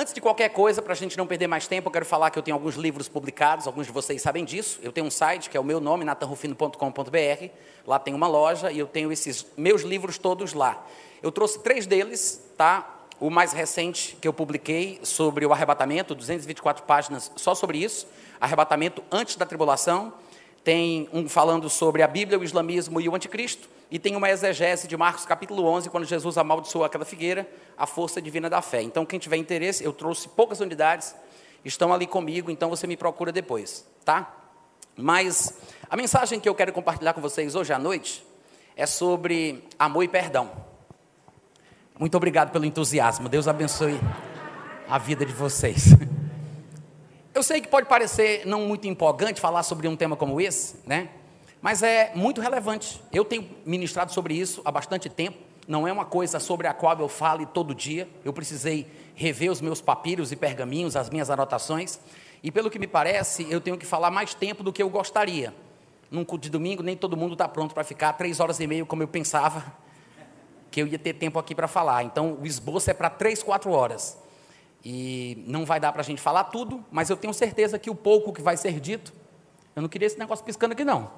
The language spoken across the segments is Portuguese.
Antes de qualquer coisa, para a gente não perder mais tempo, eu quero falar que eu tenho alguns livros publicados, alguns de vocês sabem disso. Eu tenho um site que é o meu nome, natanrufino.com.br. Lá tem uma loja e eu tenho esses meus livros todos lá. Eu trouxe três deles, tá? O mais recente que eu publiquei sobre o arrebatamento, 224 páginas só sobre isso. Arrebatamento antes da tribulação. Tem um falando sobre a Bíblia, o islamismo e o anticristo. E tem uma exegese de Marcos capítulo 11, quando Jesus amaldiçoou aquela figueira, a força divina da fé. Então, quem tiver interesse, eu trouxe poucas unidades, estão ali comigo, então você me procura depois, tá? Mas a mensagem que eu quero compartilhar com vocês hoje à noite é sobre amor e perdão. Muito obrigado pelo entusiasmo. Deus abençoe a vida de vocês. Eu sei que pode parecer não muito empolgante falar sobre um tema como esse, né? Mas é muito relevante. Eu tenho ministrado sobre isso há bastante tempo. Não é uma coisa sobre a qual eu fale todo dia. Eu precisei rever os meus papiros e pergaminhos, as minhas anotações. E pelo que me parece, eu tenho que falar mais tempo do que eu gostaria. Num culto de domingo, nem todo mundo está pronto para ficar três horas e meia, como eu pensava que eu ia ter tempo aqui para falar. Então, o esboço é para três, quatro horas. E não vai dar para a gente falar tudo, mas eu tenho certeza que o pouco que vai ser dito, eu não queria esse negócio piscando aqui, não.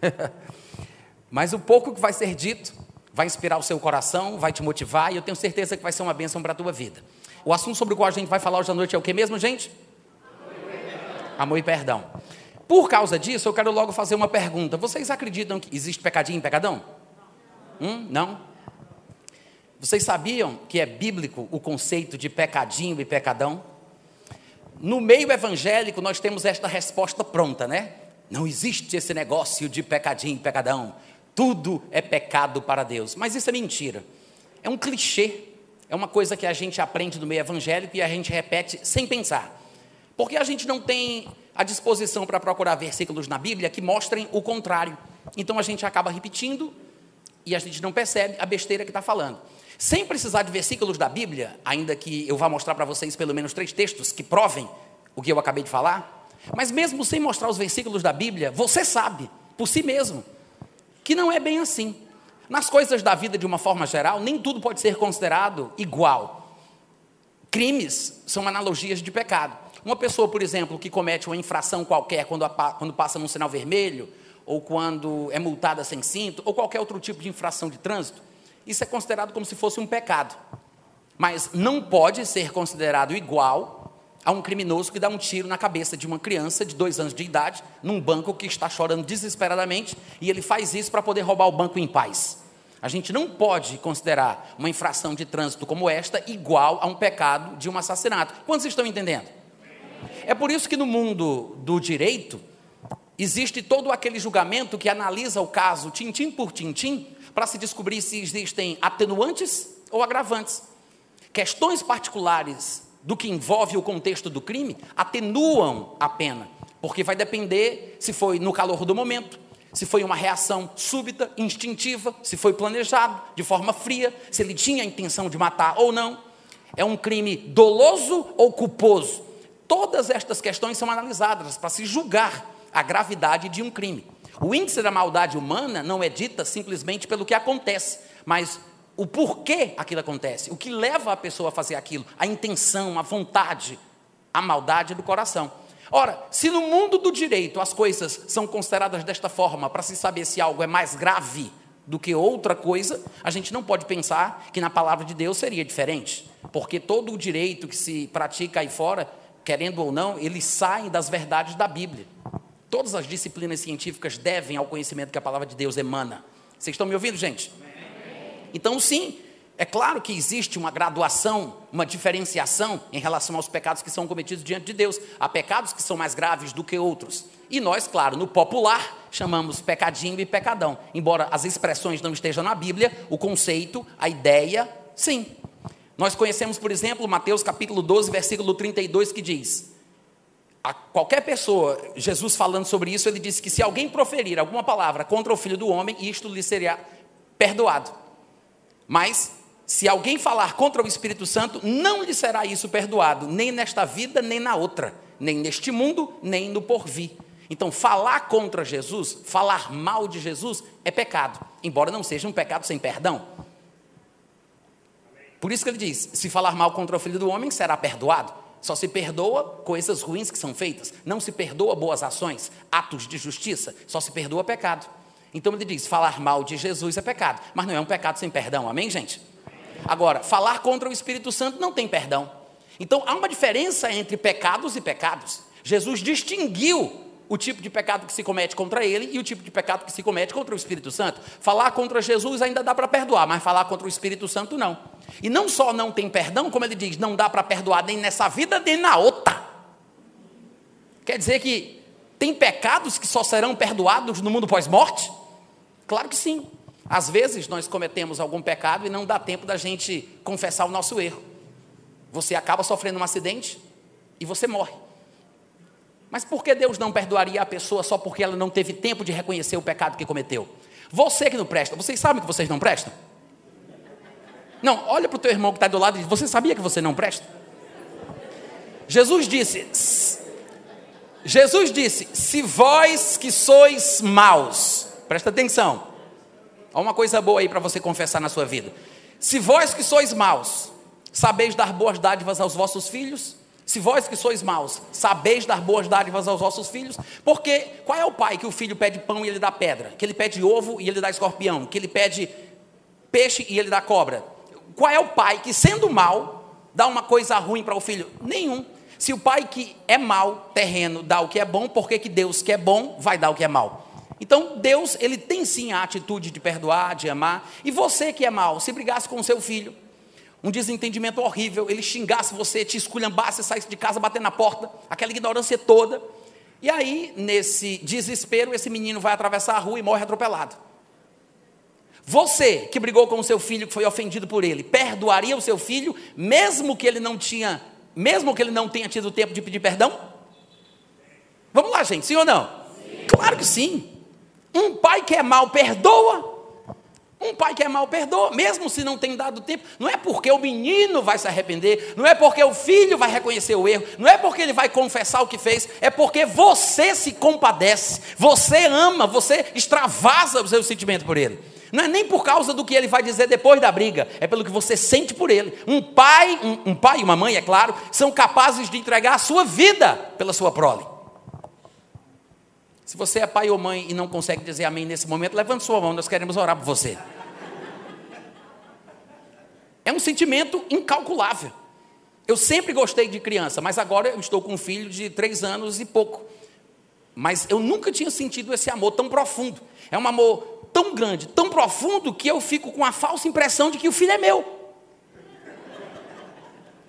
Mas o pouco que vai ser dito vai inspirar o seu coração, vai te motivar e eu tenho certeza que vai ser uma bênção para a tua vida. O assunto sobre o qual a gente vai falar hoje à noite é o que mesmo, gente? Amor e perdão. Por causa disso, eu quero logo fazer uma pergunta. Vocês acreditam que existe pecadinho e pecadão? Hum? Não? Vocês sabiam que é bíblico o conceito de pecadinho e pecadão? No meio evangélico, nós temos esta resposta pronta, né? Não existe esse negócio de pecadinho e pecadão. Tudo é pecado para Deus. Mas isso é mentira. É um clichê. É uma coisa que a gente aprende no meio evangélico e a gente repete sem pensar. Porque a gente não tem a disposição para procurar versículos na Bíblia que mostrem o contrário. Então a gente acaba repetindo e a gente não percebe a besteira que está falando. Sem precisar de versículos da Bíblia, ainda que eu vá mostrar para vocês pelo menos três textos que provem o que eu acabei de falar, mas mesmo sem mostrar os versículos da Bíblia, você sabe, por si mesmo, que não é bem assim. Nas coisas da vida, de uma forma geral, nem tudo pode ser considerado igual. Crimes são analogias de pecado. Uma pessoa, por exemplo, que comete uma infração qualquer quando, quando passa num sinal vermelho, ou quando é multada sem cinto, ou qualquer outro tipo de infração de trânsito, isso é considerado como se fosse um pecado. Mas não pode ser considerado igual a um criminoso que dá um tiro na cabeça de uma criança de dois anos de idade, num banco que está chorando desesperadamente, e ele faz isso para poder roubar o banco em paz. A gente não pode considerar uma infração de trânsito como esta igual a um pecado de um assassinato. Quantos estão entendendo? É por isso que no mundo do direito existe todo aquele julgamento que analisa o caso tintim por tintim para se descobrir se existem atenuantes ou agravantes. Questões particulares do que envolve o contexto do crime atenuam a pena, porque vai depender se foi no calor do momento, se foi uma reação súbita, instintiva, se foi planejado de forma fria, se ele tinha a intenção de matar ou não. É um crime doloso ou culposo? Todas estas questões são analisadas para se julgar a gravidade de um crime. O índice da maldade humana não é dita simplesmente pelo que acontece, mas o porquê aquilo acontece, o que leva a pessoa a fazer aquilo, a intenção, a vontade, a maldade do coração. Ora, se no mundo do direito as coisas são consideradas desta forma para se saber se algo é mais grave do que outra coisa, a gente não pode pensar que na palavra de Deus seria diferente, porque todo o direito que se pratica aí fora, querendo ou não, ele sai das verdades da Bíblia. Todas as disciplinas científicas devem ao conhecimento que a palavra de Deus emana. Vocês estão me ouvindo, gente? Então, sim, é claro que existe uma graduação, uma diferenciação em relação aos pecados que são cometidos diante de Deus. Há pecados que são mais graves do que outros. E nós, claro, no popular, chamamos pecadinho e pecadão. Embora as expressões não estejam na Bíblia, o conceito, a ideia, sim. Nós conhecemos, por exemplo, Mateus capítulo 12, versículo 32, que diz: a qualquer pessoa, Jesus falando sobre isso, ele disse que se alguém proferir alguma palavra contra o filho do homem, isto lhe seria perdoado. Mas, se alguém falar contra o Espírito Santo, não lhe será isso perdoado, nem nesta vida, nem na outra, nem neste mundo, nem no porvir. Então, falar contra Jesus, falar mal de Jesus, é pecado, embora não seja um pecado sem perdão. Por isso que ele diz: se falar mal contra o filho do homem, será perdoado. Só se perdoa coisas ruins que são feitas. Não se perdoa boas ações, atos de justiça. Só se perdoa pecado. Então ele diz: falar mal de Jesus é pecado. Mas não é um pecado sem perdão. Amém, gente? Agora, falar contra o Espírito Santo não tem perdão. Então há uma diferença entre pecados e pecados. Jesus distinguiu o tipo de pecado que se comete contra ele e o tipo de pecado que se comete contra o Espírito Santo. Falar contra Jesus ainda dá para perdoar, mas falar contra o Espírito Santo não. E não só não tem perdão, como ele diz, não dá para perdoar nem nessa vida nem na outra. Quer dizer que tem pecados que só serão perdoados no mundo pós-morte? Claro que sim. Às vezes nós cometemos algum pecado e não dá tempo da gente confessar o nosso erro. Você acaba sofrendo um acidente e você morre. Mas por que Deus não perdoaria a pessoa só porque ela não teve tempo de reconhecer o pecado que cometeu? Você que não presta, vocês sabem que vocês não prestam? Não, olha para o teu irmão que está do lado e diz: Você sabia que você não presta? Jesus disse: Jesus disse: Se vós que sois maus, presta atenção, há uma coisa boa aí para você confessar na sua vida. Se vós que sois maus, sabeis dar boas dádivas aos vossos filhos, se vós que sois maus, sabeis dar boas dádivas aos vossos filhos, porque qual é o pai que o filho pede pão e ele dá pedra? Que ele pede ovo e ele dá escorpião? Que ele pede peixe e ele dá cobra? Qual é o pai que, sendo mal, dá uma coisa ruim para o filho? Nenhum. Se o pai que é mal, terreno, dá o que é bom, por que, Deus que é bom vai dar o que é mal? Então, Deus, ele tem sim a atitude de perdoar, de amar. E você que é mal, se brigasse com o seu filho, um desentendimento horrível, ele xingasse você, te esculhambasse, saísse de casa batendo na porta, aquela ignorância toda. E aí, nesse desespero, esse menino vai atravessar a rua e morre atropelado. Você que brigou com o seu filho, que foi ofendido por ele, perdoaria o seu filho, mesmo que ele não tinha, mesmo que ele não tenha tido tempo de pedir perdão? Vamos lá, gente, sim ou não? Sim. Claro que sim. Um pai que é mal perdoa, um pai que é mal perdoa, mesmo se não tem dado tempo. Não é porque o menino vai se arrepender, não é porque o filho vai reconhecer o erro, não é porque ele vai confessar o que fez, é porque você se compadece, você ama, você extravasa o seu sentimento por ele. Não é nem por causa do que ele vai dizer depois da briga, é pelo que você sente por ele. Um pai, um, um pai e uma mãe, é claro, são capazes de entregar a sua vida pela sua prole. Se você é pai ou mãe e não consegue dizer amém nesse momento, levante sua mão, nós queremos orar por você. É um sentimento incalculável. Eu sempre gostei de criança, mas agora eu estou com um filho de três anos e pouco. Mas eu nunca tinha sentido esse amor tão profundo. É um amor tão grande, tão profundo, que eu fico com a falsa impressão de que o filho é meu.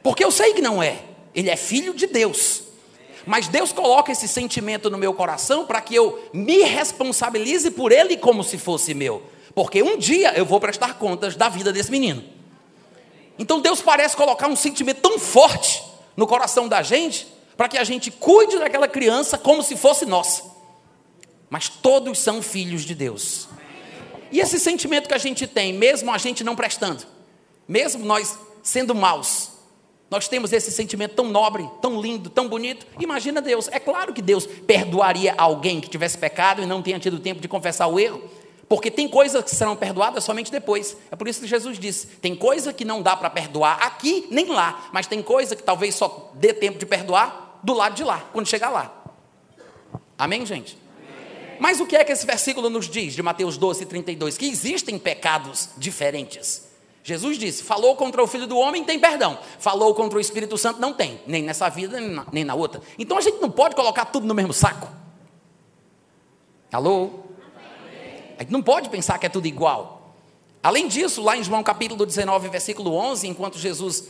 Porque eu sei que não é. Ele é filho de Deus. Mas Deus coloca esse sentimento no meu coração para que eu me responsabilize por ele como se fosse meu. Porque um dia eu vou prestar contas da vida desse menino. Então Deus parece colocar um sentimento tão forte no coração da gente, para que a gente cuide daquela criança como se fosse nossa. Mas todos são filhos de Deus. E esse sentimento que a gente tem, mesmo a gente não prestando, mesmo nós sendo maus, nós temos esse sentimento tão nobre, tão lindo, tão bonito. Imagina Deus. É claro que Deus perdoaria alguém que tivesse pecado e não tenha tido tempo de confessar o erro. Porque tem coisas que serão perdoadas somente depois. É por isso que Jesus disse: tem coisa que não dá para perdoar aqui nem lá, mas tem coisa que talvez só dê tempo de perdoar do lado de lá, quando chegar lá. Amém, gente? Amém. Mas o que é que esse versículo nos diz, de Mateus 12, 32? Que existem pecados diferentes. Jesus disse: falou contra o filho do homem, tem perdão. Falou contra o Espírito Santo, não tem. Nem nessa vida, nem na, nem na outra. Então a gente não pode colocar tudo no mesmo saco. Alô? A gente não pode pensar que é tudo igual. Além disso, lá em João capítulo 19, versículo 11, enquanto Jesus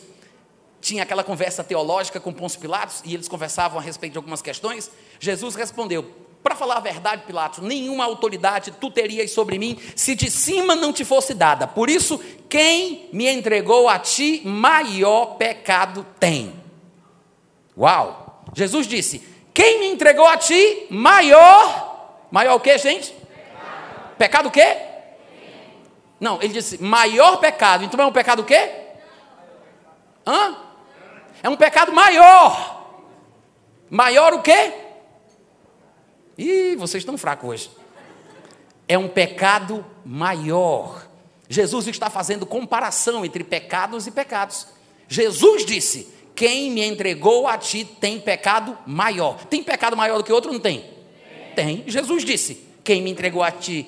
tinha aquela conversa teológica com Pôncio Pilatos, e eles conversavam a respeito de algumas questões, Jesus respondeu: para falar a verdade, Pilatos, nenhuma autoridade tu terias sobre mim se de cima não te fosse dada. Por isso, quem me entregou a ti, maior pecado tem. Uau! Jesus disse: Quem me entregou a ti, maior. Maior o que, gente? Pecado, pecado o quê? Não, ele disse: maior pecado. Então é um pecado o quê? Hã? É um pecado maior. Maior o quê? Ih, vocês estão fracos hoje. É um pecado maior. Jesus está fazendo comparação entre pecados e pecados. Jesus disse: Quem me entregou a ti tem pecado maior. Tem pecado maior do que outro? Não tem? Tem. Jesus disse: Quem me entregou a ti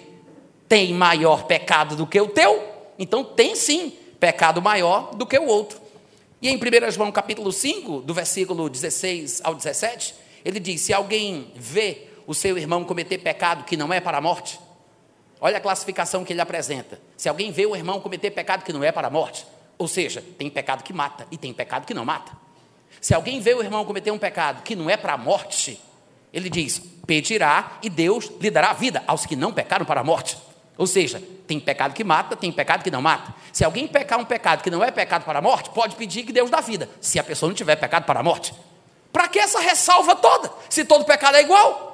tem maior pecado do que o teu? Então tem sim pecado maior do que o outro. E em 1 João capítulo 5, do versículo 16 ao 17, ele diz: Se alguém vê o seu irmão cometer pecado que não é para a morte, olha a classificação que ele apresenta. Se alguém vê o irmão cometer pecado que não é para a morte, ou seja, tem pecado que mata e tem pecado que não mata. Se alguém vê o irmão cometer um pecado que não é para a morte, ele diz: pedirá e Deus lhe dará vida aos que não pecaram para a morte. Ou seja, tem pecado que mata, tem pecado que não mata. Se alguém pecar um pecado que não é pecado para a morte, pode pedir que Deus dá vida, se a pessoa não tiver pecado para a morte. Para que essa ressalva toda, se todo pecado é igual?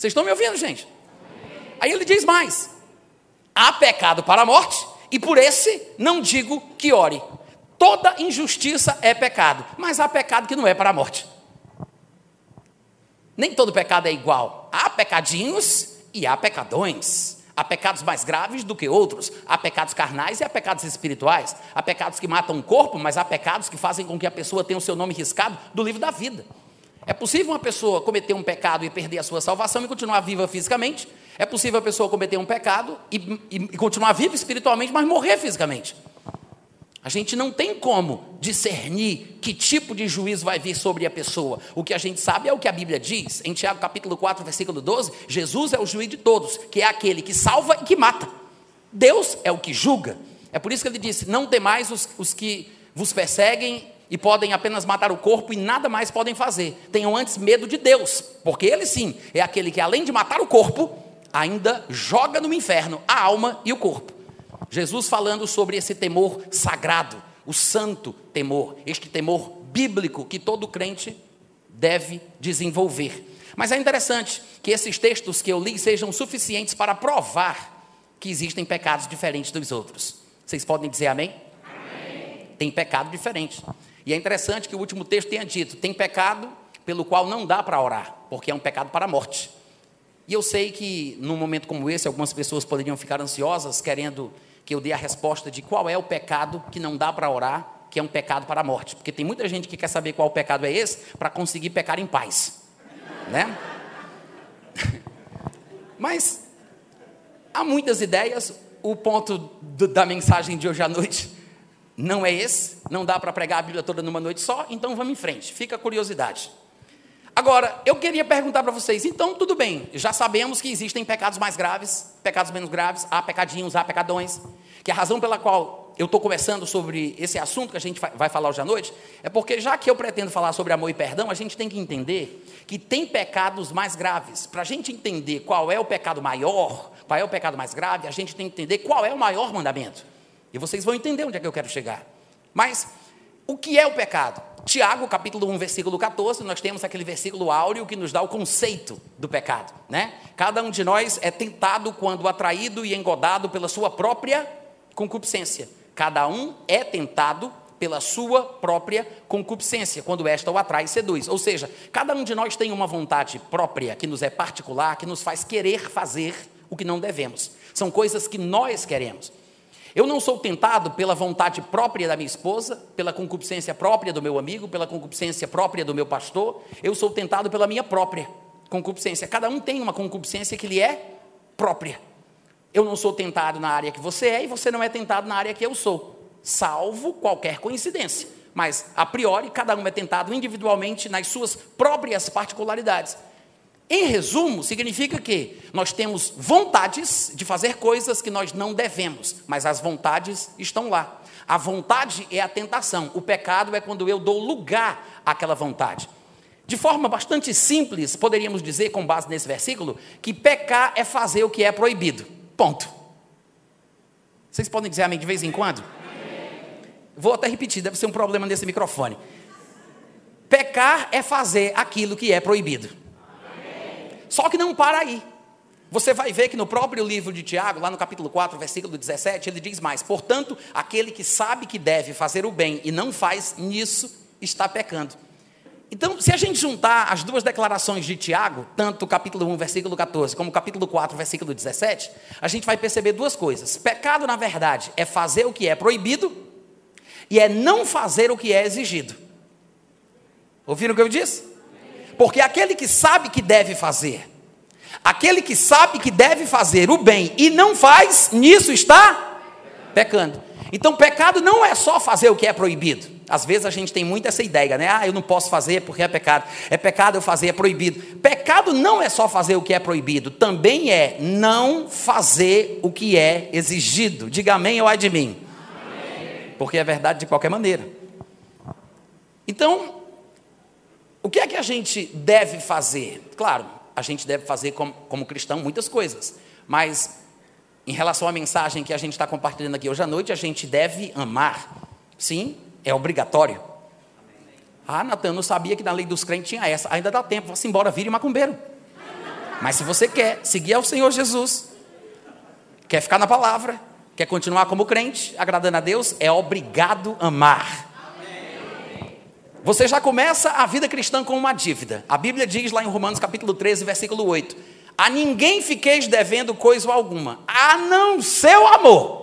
Vocês estão me ouvindo, gente? Aí ele diz mais: há pecado para a morte, e por esse não digo que ore. Toda injustiça é pecado, mas há pecado que não é para a morte. Nem todo pecado é igual. Há pecadinhos e há pecadões. Há pecados mais graves do que outros. Há pecados carnais e há pecados espirituais. Há pecados que matam o corpo, mas há pecados que fazem com que a pessoa tenha o seu nome riscado do livro da vida. É possível uma pessoa cometer um pecado e perder a sua salvação e continuar viva fisicamente. É possível a pessoa cometer um pecado e, e, e continuar viva espiritualmente, mas morrer fisicamente. A gente não tem como discernir que tipo de juízo vai vir sobre a pessoa. O que a gente sabe é o que a Bíblia diz. Em Tiago capítulo 4, versículo 12, Jesus é o juiz de todos, que é aquele que salva e que mata. Deus é o que julga. É por isso que ele disse: Não temais os, os que vos perseguem e podem apenas matar o corpo e nada mais podem fazer. Tenham antes medo de Deus, porque ele sim é aquele que, além de matar o corpo, ainda joga no inferno a alma e o corpo. Jesus falando sobre esse temor sagrado, o santo temor, este temor bíblico que todo crente deve desenvolver. Mas é interessante que esses textos que eu li sejam suficientes para provar que existem pecados diferentes dos outros. Vocês podem dizer amém? amém? Tem pecado diferente. E é interessante que o último texto tenha dito: tem pecado pelo qual não dá para orar, porque é um pecado para a morte. E eu sei que num momento como esse, algumas pessoas poderiam ficar ansiosas, querendo que eu dê a resposta de qual é o pecado que não dá para orar, que é um pecado para a morte. Porque tem muita gente que quer saber qual pecado é esse para conseguir pecar em paz. Né? Mas há muitas ideias, o ponto do, da mensagem de hoje à noite não é esse, não dá para pregar a Bíblia toda numa noite só, então vamos em frente, fica a curiosidade. Agora, eu queria perguntar para vocês, então tudo bem, já sabemos que existem pecados mais graves, pecados menos graves, há pecadinhos, há pecadões, que a razão pela qual eu estou conversando sobre esse assunto que a gente vai falar hoje à noite, é porque já que eu pretendo falar sobre amor e perdão, a gente tem que entender que tem pecados mais graves. Para a gente entender qual é o pecado maior, qual é o pecado mais grave, a gente tem que entender qual é o maior mandamento. E vocês vão entender onde é que eu quero chegar. Mas, o que é o pecado? Tiago, capítulo 1, versículo 14, nós temos aquele versículo áureo que nos dá o conceito do pecado, né? Cada um de nós é tentado quando atraído e engodado pela sua própria concupiscência. Cada um é tentado pela sua própria concupiscência, quando esta o atrai e seduz. Ou seja, cada um de nós tem uma vontade própria que nos é particular, que nos faz querer fazer o que não devemos. São coisas que nós queremos. Eu não sou tentado pela vontade própria da minha esposa, pela concupiscência própria do meu amigo, pela concupiscência própria do meu pastor. Eu sou tentado pela minha própria concupiscência. Cada um tem uma concupiscência que lhe é própria. Eu não sou tentado na área que você é e você não é tentado na área que eu sou, salvo qualquer coincidência. Mas, a priori, cada um é tentado individualmente nas suas próprias particularidades. Em resumo, significa que nós temos vontades de fazer coisas que nós não devemos, mas as vontades estão lá. A vontade é a tentação, o pecado é quando eu dou lugar àquela vontade. De forma bastante simples, poderíamos dizer, com base nesse versículo, que pecar é fazer o que é proibido. Ponto. Vocês podem dizer amém de vez em quando? Vou até repetir, deve ser um problema nesse microfone. Pecar é fazer aquilo que é proibido. Só que não para aí. Você vai ver que no próprio livro de Tiago, lá no capítulo 4, versículo 17, ele diz mais: Portanto, aquele que sabe que deve fazer o bem e não faz, nisso está pecando. Então, se a gente juntar as duas declarações de Tiago, tanto o capítulo 1, versículo 14, como o capítulo 4, versículo 17, a gente vai perceber duas coisas. Pecado, na verdade, é fazer o que é proibido e é não fazer o que é exigido. Ouviram o que eu disse? Porque aquele que sabe que deve fazer, aquele que sabe que deve fazer o bem e não faz, nisso está pecando. Então, pecado não é só fazer o que é proibido. Às vezes a gente tem muito essa ideia, né? Ah, eu não posso fazer porque é pecado. É pecado eu fazer, é proibido. Pecado não é só fazer o que é proibido, também é não fazer o que é exigido. Diga amém ou ai de mim. Amém. Porque é verdade de qualquer maneira. Então, o que é que a gente deve fazer? Claro, a gente deve fazer como, como cristão muitas coisas, mas em relação à mensagem que a gente está compartilhando aqui hoje à noite, a gente deve amar. Sim, é obrigatório. Ah, Natan, não sabia que na lei dos crentes tinha essa. Ainda dá tempo, vá-se embora, vire macumbeiro. Mas se você quer seguir ao Senhor Jesus, quer ficar na palavra, quer continuar como crente, agradando a Deus, é obrigado amar. Você já começa a vida cristã com uma dívida. A Bíblia diz lá em Romanos capítulo 13, versículo 8: A ninguém fiqueis devendo coisa alguma, a não ser o amor.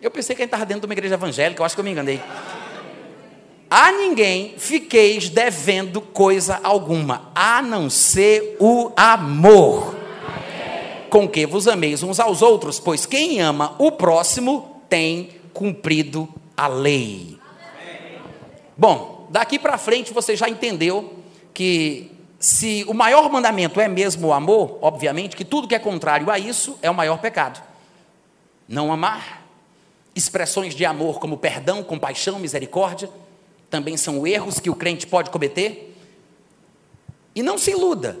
Eu pensei que a gente estava dentro de uma igreja evangélica, eu acho que eu me enganei. A ninguém fiqueis devendo coisa alguma, a não ser o amor. Com que vos ameis uns aos outros, pois quem ama o próximo tem cumprido a lei. Bom, daqui para frente você já entendeu que se o maior mandamento é mesmo o amor, obviamente que tudo que é contrário a isso é o maior pecado. Não amar Expressões de amor como perdão, compaixão, misericórdia, também são erros que o crente pode cometer. E não se iluda.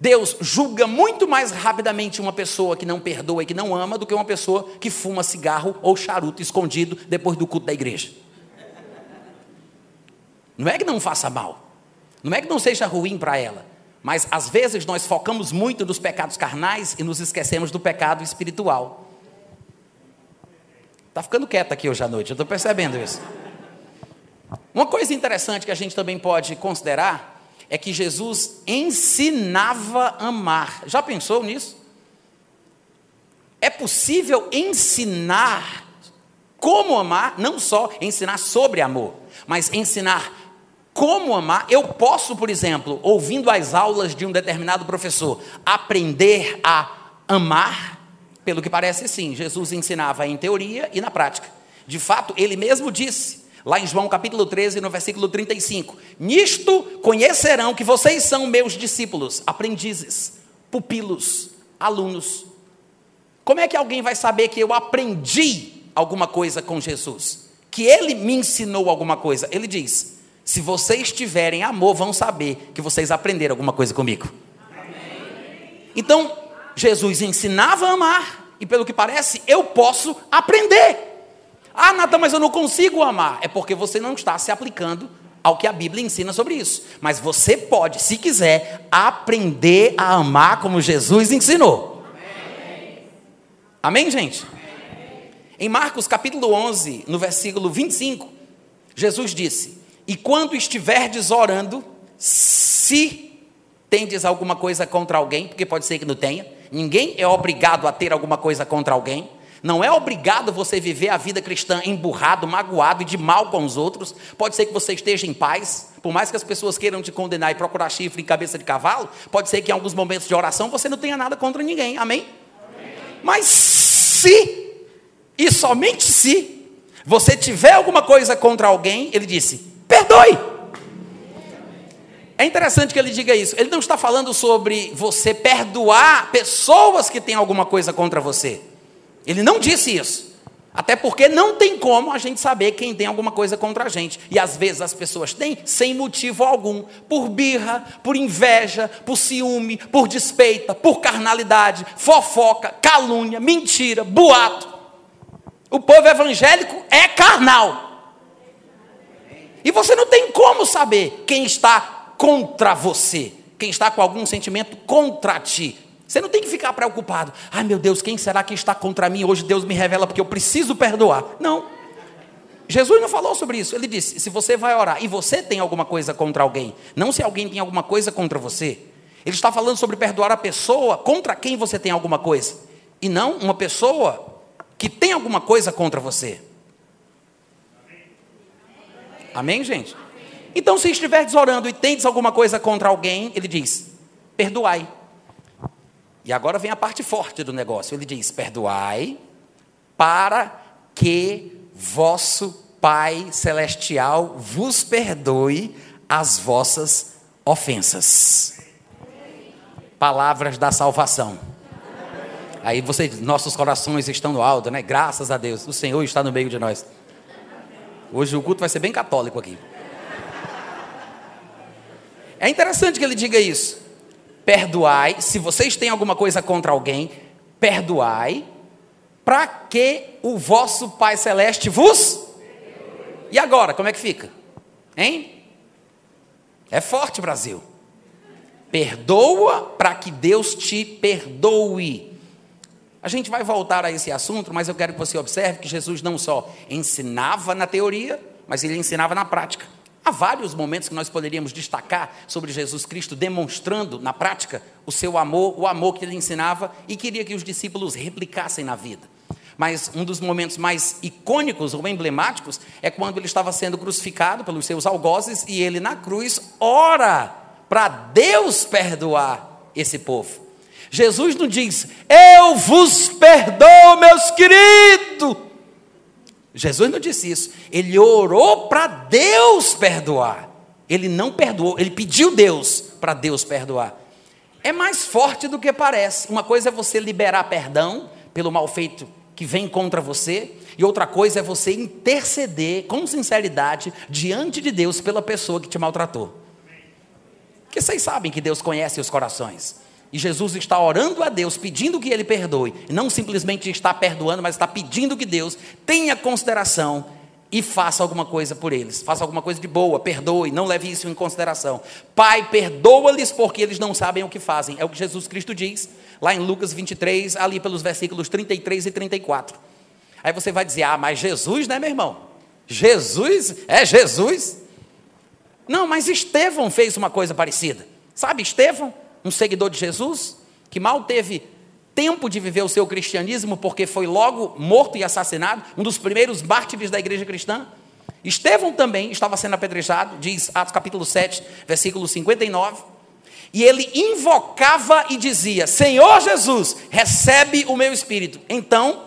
Deus julga muito mais rapidamente uma pessoa que não perdoa e que não ama do que uma pessoa que fuma cigarro ou charuto escondido depois do culto da igreja. Não é que não faça mal, não é que não seja ruim para ela, mas às vezes nós focamos muito nos pecados carnais e nos esquecemos do pecado espiritual. Está ficando quieto aqui hoje à noite, eu estou percebendo isso. Uma coisa interessante que a gente também pode considerar é que Jesus ensinava a amar. Já pensou nisso? É possível ensinar como amar, não só ensinar sobre amor, mas ensinar como amar. Eu posso, por exemplo, ouvindo as aulas de um determinado professor, aprender a amar pelo que parece, sim, Jesus ensinava em teoria e na prática. De fato, ele mesmo disse, lá em João capítulo 13, no versículo 35: Nisto conhecerão que vocês são meus discípulos, aprendizes, pupilos, alunos. Como é que alguém vai saber que eu aprendi alguma coisa com Jesus? Que ele me ensinou alguma coisa? Ele diz: se vocês tiverem amor, vão saber que vocês aprenderam alguma coisa comigo. Amém. Então, Jesus ensinava a amar, e pelo que parece, eu posso aprender. Ah, Natan, mas eu não consigo amar. É porque você não está se aplicando ao que a Bíblia ensina sobre isso. Mas você pode, se quiser, aprender a amar como Jesus ensinou. Amém, Amém gente? Amém. Em Marcos capítulo 11, no versículo 25, Jesus disse: E quando estiverdes orando, se tendes alguma coisa contra alguém, porque pode ser que não tenha, Ninguém é obrigado a ter alguma coisa contra alguém. Não é obrigado você viver a vida cristã emburrado, magoado e de mal com os outros. Pode ser que você esteja em paz, por mais que as pessoas queiram te condenar e procurar chifre em cabeça de cavalo. Pode ser que em alguns momentos de oração você não tenha nada contra ninguém. Amém? Amém. Mas se, e somente se, você tiver alguma coisa contra alguém, ele disse: perdoe. É interessante que ele diga isso. Ele não está falando sobre você perdoar pessoas que têm alguma coisa contra você. Ele não disse isso. Até porque não tem como a gente saber quem tem alguma coisa contra a gente. E às vezes as pessoas têm sem motivo algum, por birra, por inveja, por ciúme, por despeita, por carnalidade, fofoca, calúnia, mentira, boato. O povo evangélico é carnal. E você não tem como saber quem está contra você, quem está com algum sentimento contra ti. Você não tem que ficar preocupado. Ai meu Deus, quem será que está contra mim? Hoje Deus me revela porque eu preciso perdoar. Não. Jesus não falou sobre isso. Ele disse: se você vai orar e você tem alguma coisa contra alguém, não se alguém tem alguma coisa contra você. Ele está falando sobre perdoar a pessoa contra quem você tem alguma coisa, e não uma pessoa que tem alguma coisa contra você. Amém, gente? Então, se estiveres orando e tendes alguma coisa contra alguém, ele diz: perdoai. E agora vem a parte forte do negócio. Ele diz: perdoai, para que vosso Pai celestial vos perdoe as vossas ofensas. Palavras da salvação. Aí vocês, nossos corações estão no alto, né? Graças a Deus, o Senhor está no meio de nós. Hoje o culto vai ser bem católico aqui. É interessante que ele diga isso. Perdoai, se vocês têm alguma coisa contra alguém, perdoai, para que o vosso Pai Celeste vos. E agora, como é que fica? Hein? É forte, Brasil. Perdoa para que Deus te perdoe. A gente vai voltar a esse assunto, mas eu quero que você observe que Jesus não só ensinava na teoria, mas ele ensinava na prática. Há vários momentos que nós poderíamos destacar sobre Jesus Cristo demonstrando na prática o seu amor, o amor que ele ensinava e queria que os discípulos replicassem na vida. Mas um dos momentos mais icônicos ou emblemáticos é quando ele estava sendo crucificado pelos seus algozes e ele na cruz ora para Deus perdoar esse povo. Jesus não diz, eu vos perdoo, meus queridos. Jesus não disse isso. Ele orou para Deus perdoar. Ele não perdoou, ele pediu Deus para Deus perdoar. É mais forte do que parece. Uma coisa é você liberar perdão pelo mal feito que vem contra você, e outra coisa é você interceder com sinceridade diante de Deus pela pessoa que te maltratou. Porque vocês sabem que Deus conhece os corações. E Jesus está orando a Deus, pedindo que Ele perdoe. Não simplesmente está perdoando, mas está pedindo que Deus tenha consideração e faça alguma coisa por eles. Faça alguma coisa de boa, perdoe, não leve isso em consideração. Pai, perdoa-lhes porque eles não sabem o que fazem. É o que Jesus Cristo diz lá em Lucas 23, ali pelos versículos 33 e 34. Aí você vai dizer: Ah, mas Jesus, né, meu irmão? Jesus? É Jesus? Não, mas Estevão fez uma coisa parecida. Sabe, Estevão? Um seguidor de Jesus, que mal teve tempo de viver o seu cristianismo, porque foi logo morto e assassinado, um dos primeiros mártires da igreja cristã. Estevão também estava sendo apedrejado, diz Atos capítulo 7, versículo 59. E ele invocava e dizia: Senhor Jesus, recebe o meu espírito. Então,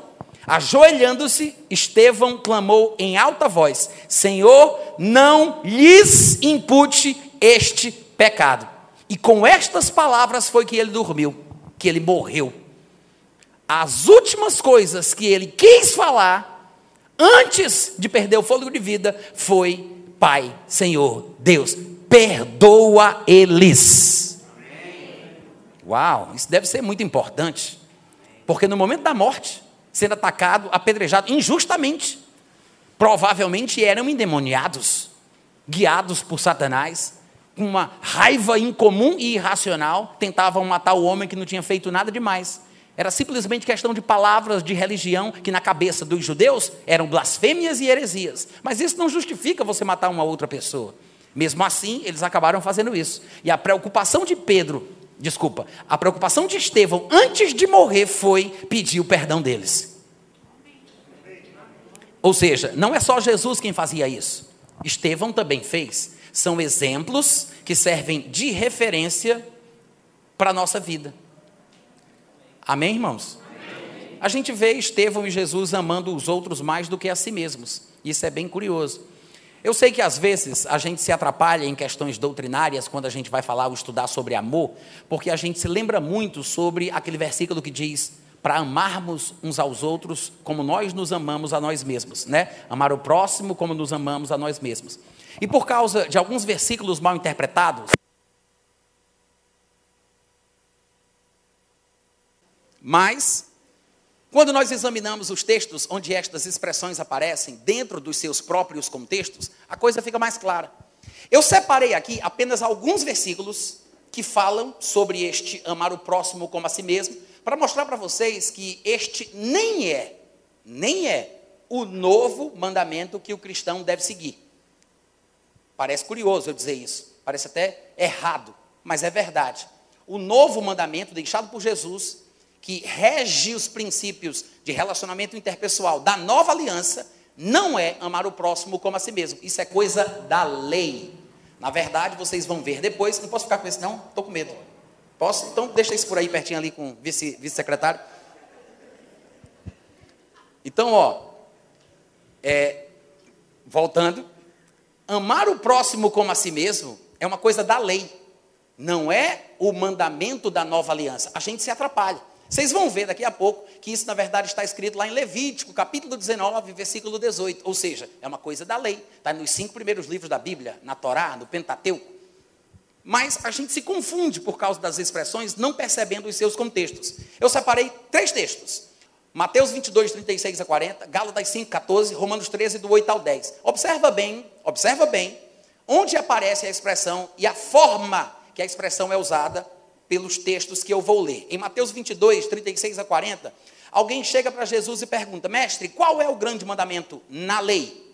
ajoelhando-se, Estevão clamou em alta voz: Senhor, não lhes impute este pecado. E com estas palavras foi que ele dormiu, que ele morreu. As últimas coisas que ele quis falar, antes de perder o fôlego de vida, foi: Pai, Senhor, Deus, perdoa eles. Uau, isso deve ser muito importante, porque no momento da morte, sendo atacado, apedrejado injustamente, provavelmente eram endemoniados, guiados por Satanás com uma raiva incomum e irracional, tentavam matar o homem que não tinha feito nada demais. Era simplesmente questão de palavras de religião que, na cabeça dos judeus, eram blasfêmias e heresias. Mas isso não justifica você matar uma outra pessoa. Mesmo assim, eles acabaram fazendo isso. E a preocupação de Pedro, desculpa, a preocupação de Estevão antes de morrer foi pedir o perdão deles. Ou seja, não é só Jesus quem fazia isso. Estevão também fez são exemplos que servem de referência para a nossa vida. Amém, irmãos? Amém. A gente vê Estevão e Jesus amando os outros mais do que a si mesmos. Isso é bem curioso. Eu sei que às vezes a gente se atrapalha em questões doutrinárias quando a gente vai falar ou estudar sobre amor, porque a gente se lembra muito sobre aquele versículo que diz para amarmos uns aos outros como nós nos amamos a nós mesmos, né? Amar o próximo como nos amamos a nós mesmos. E por causa de alguns versículos mal interpretados, mas quando nós examinamos os textos onde estas expressões aparecem dentro dos seus próprios contextos, a coisa fica mais clara. Eu separei aqui apenas alguns versículos que falam sobre este amar o próximo como a si mesmo, para mostrar para vocês que este nem é, nem é o novo mandamento que o cristão deve seguir. Parece curioso eu dizer isso, parece até errado, mas é verdade. O novo mandamento deixado por Jesus, que rege os princípios de relacionamento interpessoal da nova aliança, não é amar o próximo como a si mesmo. Isso é coisa da lei. Na verdade, vocês vão ver depois. Não posso ficar com isso, não? Estou com medo. Posso? Então, deixa isso por aí pertinho ali com o vice-secretário. Então, ó, é, voltando, amar o próximo como a si mesmo é uma coisa da lei, não é o mandamento da nova aliança. A gente se atrapalha. Vocês vão ver daqui a pouco que isso, na verdade, está escrito lá em Levítico, capítulo 19, versículo 18. Ou seja, é uma coisa da lei. Está nos cinco primeiros livros da Bíblia, na Torá, no Pentateuco. Mas a gente se confunde por causa das expressões, não percebendo os seus contextos. Eu separei três textos. Mateus 22, 36 a 40, Gálatas 5, 14, Romanos 13, do 8 ao 10. Observa bem, observa bem, onde aparece a expressão e a forma que a expressão é usada pelos textos que eu vou ler. Em Mateus 22, 36 a 40, alguém chega para Jesus e pergunta: Mestre, qual é o grande mandamento na lei?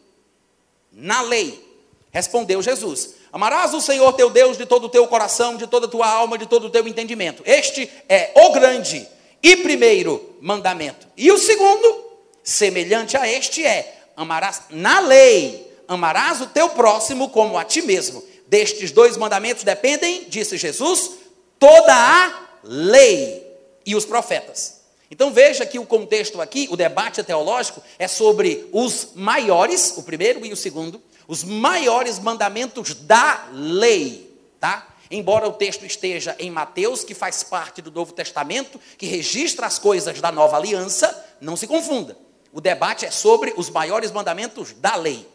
Na lei. Respondeu Jesus: Amarás o Senhor teu Deus de todo o teu coração, de toda a tua alma, de todo o teu entendimento. Este é o grande e primeiro mandamento. E o segundo, semelhante a este, é: amarás na lei, amarás o teu próximo como a ti mesmo. Destes dois mandamentos dependem, disse Jesus, toda a lei e os profetas. Então veja que o contexto aqui, o debate teológico, é sobre os maiores, o primeiro e o segundo, os maiores mandamentos da lei, tá? Embora o texto esteja em Mateus, que faz parte do Novo Testamento, que registra as coisas da nova aliança, não se confunda. O debate é sobre os maiores mandamentos da lei.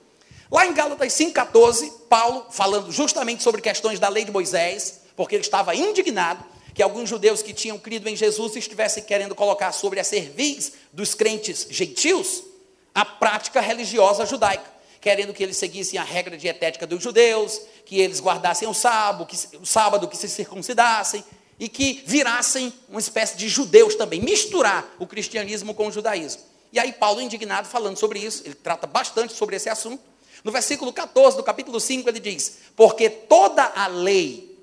Lá em Gálatas 5,14, Paulo, falando justamente sobre questões da lei de Moisés, porque ele estava indignado que alguns judeus que tinham crido em Jesus estivessem querendo colocar sobre a cerviz dos crentes gentios a prática religiosa judaica, querendo que eles seguissem a regra dietética dos judeus, que eles guardassem o sábado, que, o sábado, que se circuncidassem e que virassem uma espécie de judeus também, misturar o cristianismo com o judaísmo. E aí Paulo, indignado, falando sobre isso, ele trata bastante sobre esse assunto. No versículo 14 do capítulo 5, ele diz: Porque toda a lei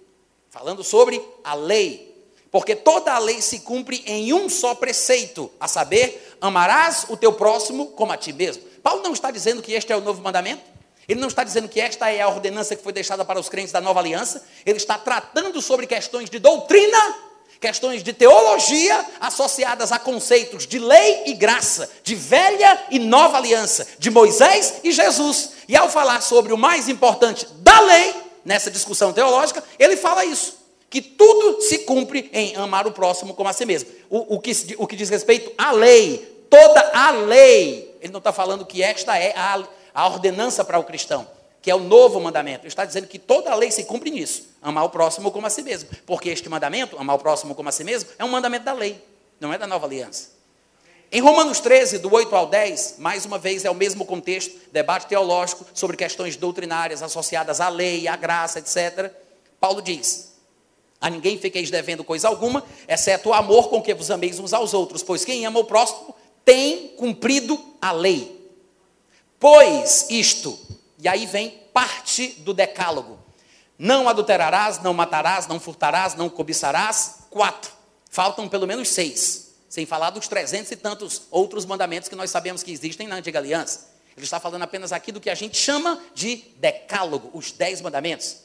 falando sobre a lei. Porque toda a lei se cumpre em um só preceito, a saber, amarás o teu próximo como a ti mesmo. Paulo não está dizendo que este é o novo mandamento. Ele não está dizendo que esta é a ordenança que foi deixada para os crentes da nova aliança. Ele está tratando sobre questões de doutrina, questões de teologia associadas a conceitos de lei e graça, de velha e nova aliança, de Moisés e Jesus. E ao falar sobre o mais importante da lei, nessa discussão teológica, ele fala isso. Que tudo se cumpre em amar o próximo como a si mesmo. O, o, que, o que diz respeito à lei, toda a lei. Ele não está falando que esta é a, a ordenança para o cristão, que é o novo mandamento. Ele está dizendo que toda a lei se cumpre nisso. Amar o próximo como a si mesmo. Porque este mandamento, amar o próximo como a si mesmo, é um mandamento da lei, não é da nova aliança. Em Romanos 13, do 8 ao 10, mais uma vez é o mesmo contexto, debate teológico sobre questões doutrinárias associadas à lei, à graça, etc. Paulo diz: A ninguém fiqueis devendo coisa alguma, exceto o amor com que vos ameis uns aos outros, pois quem ama o próximo tem cumprido a lei. Pois isto, e aí vem parte do decálogo: não adulterarás, não matarás, não furtarás, não cobiçarás. Quatro. Faltam pelo menos seis. Sem falar dos trezentos e tantos outros mandamentos que nós sabemos que existem na antiga aliança. Ele está falando apenas aqui do que a gente chama de decálogo, os dez mandamentos.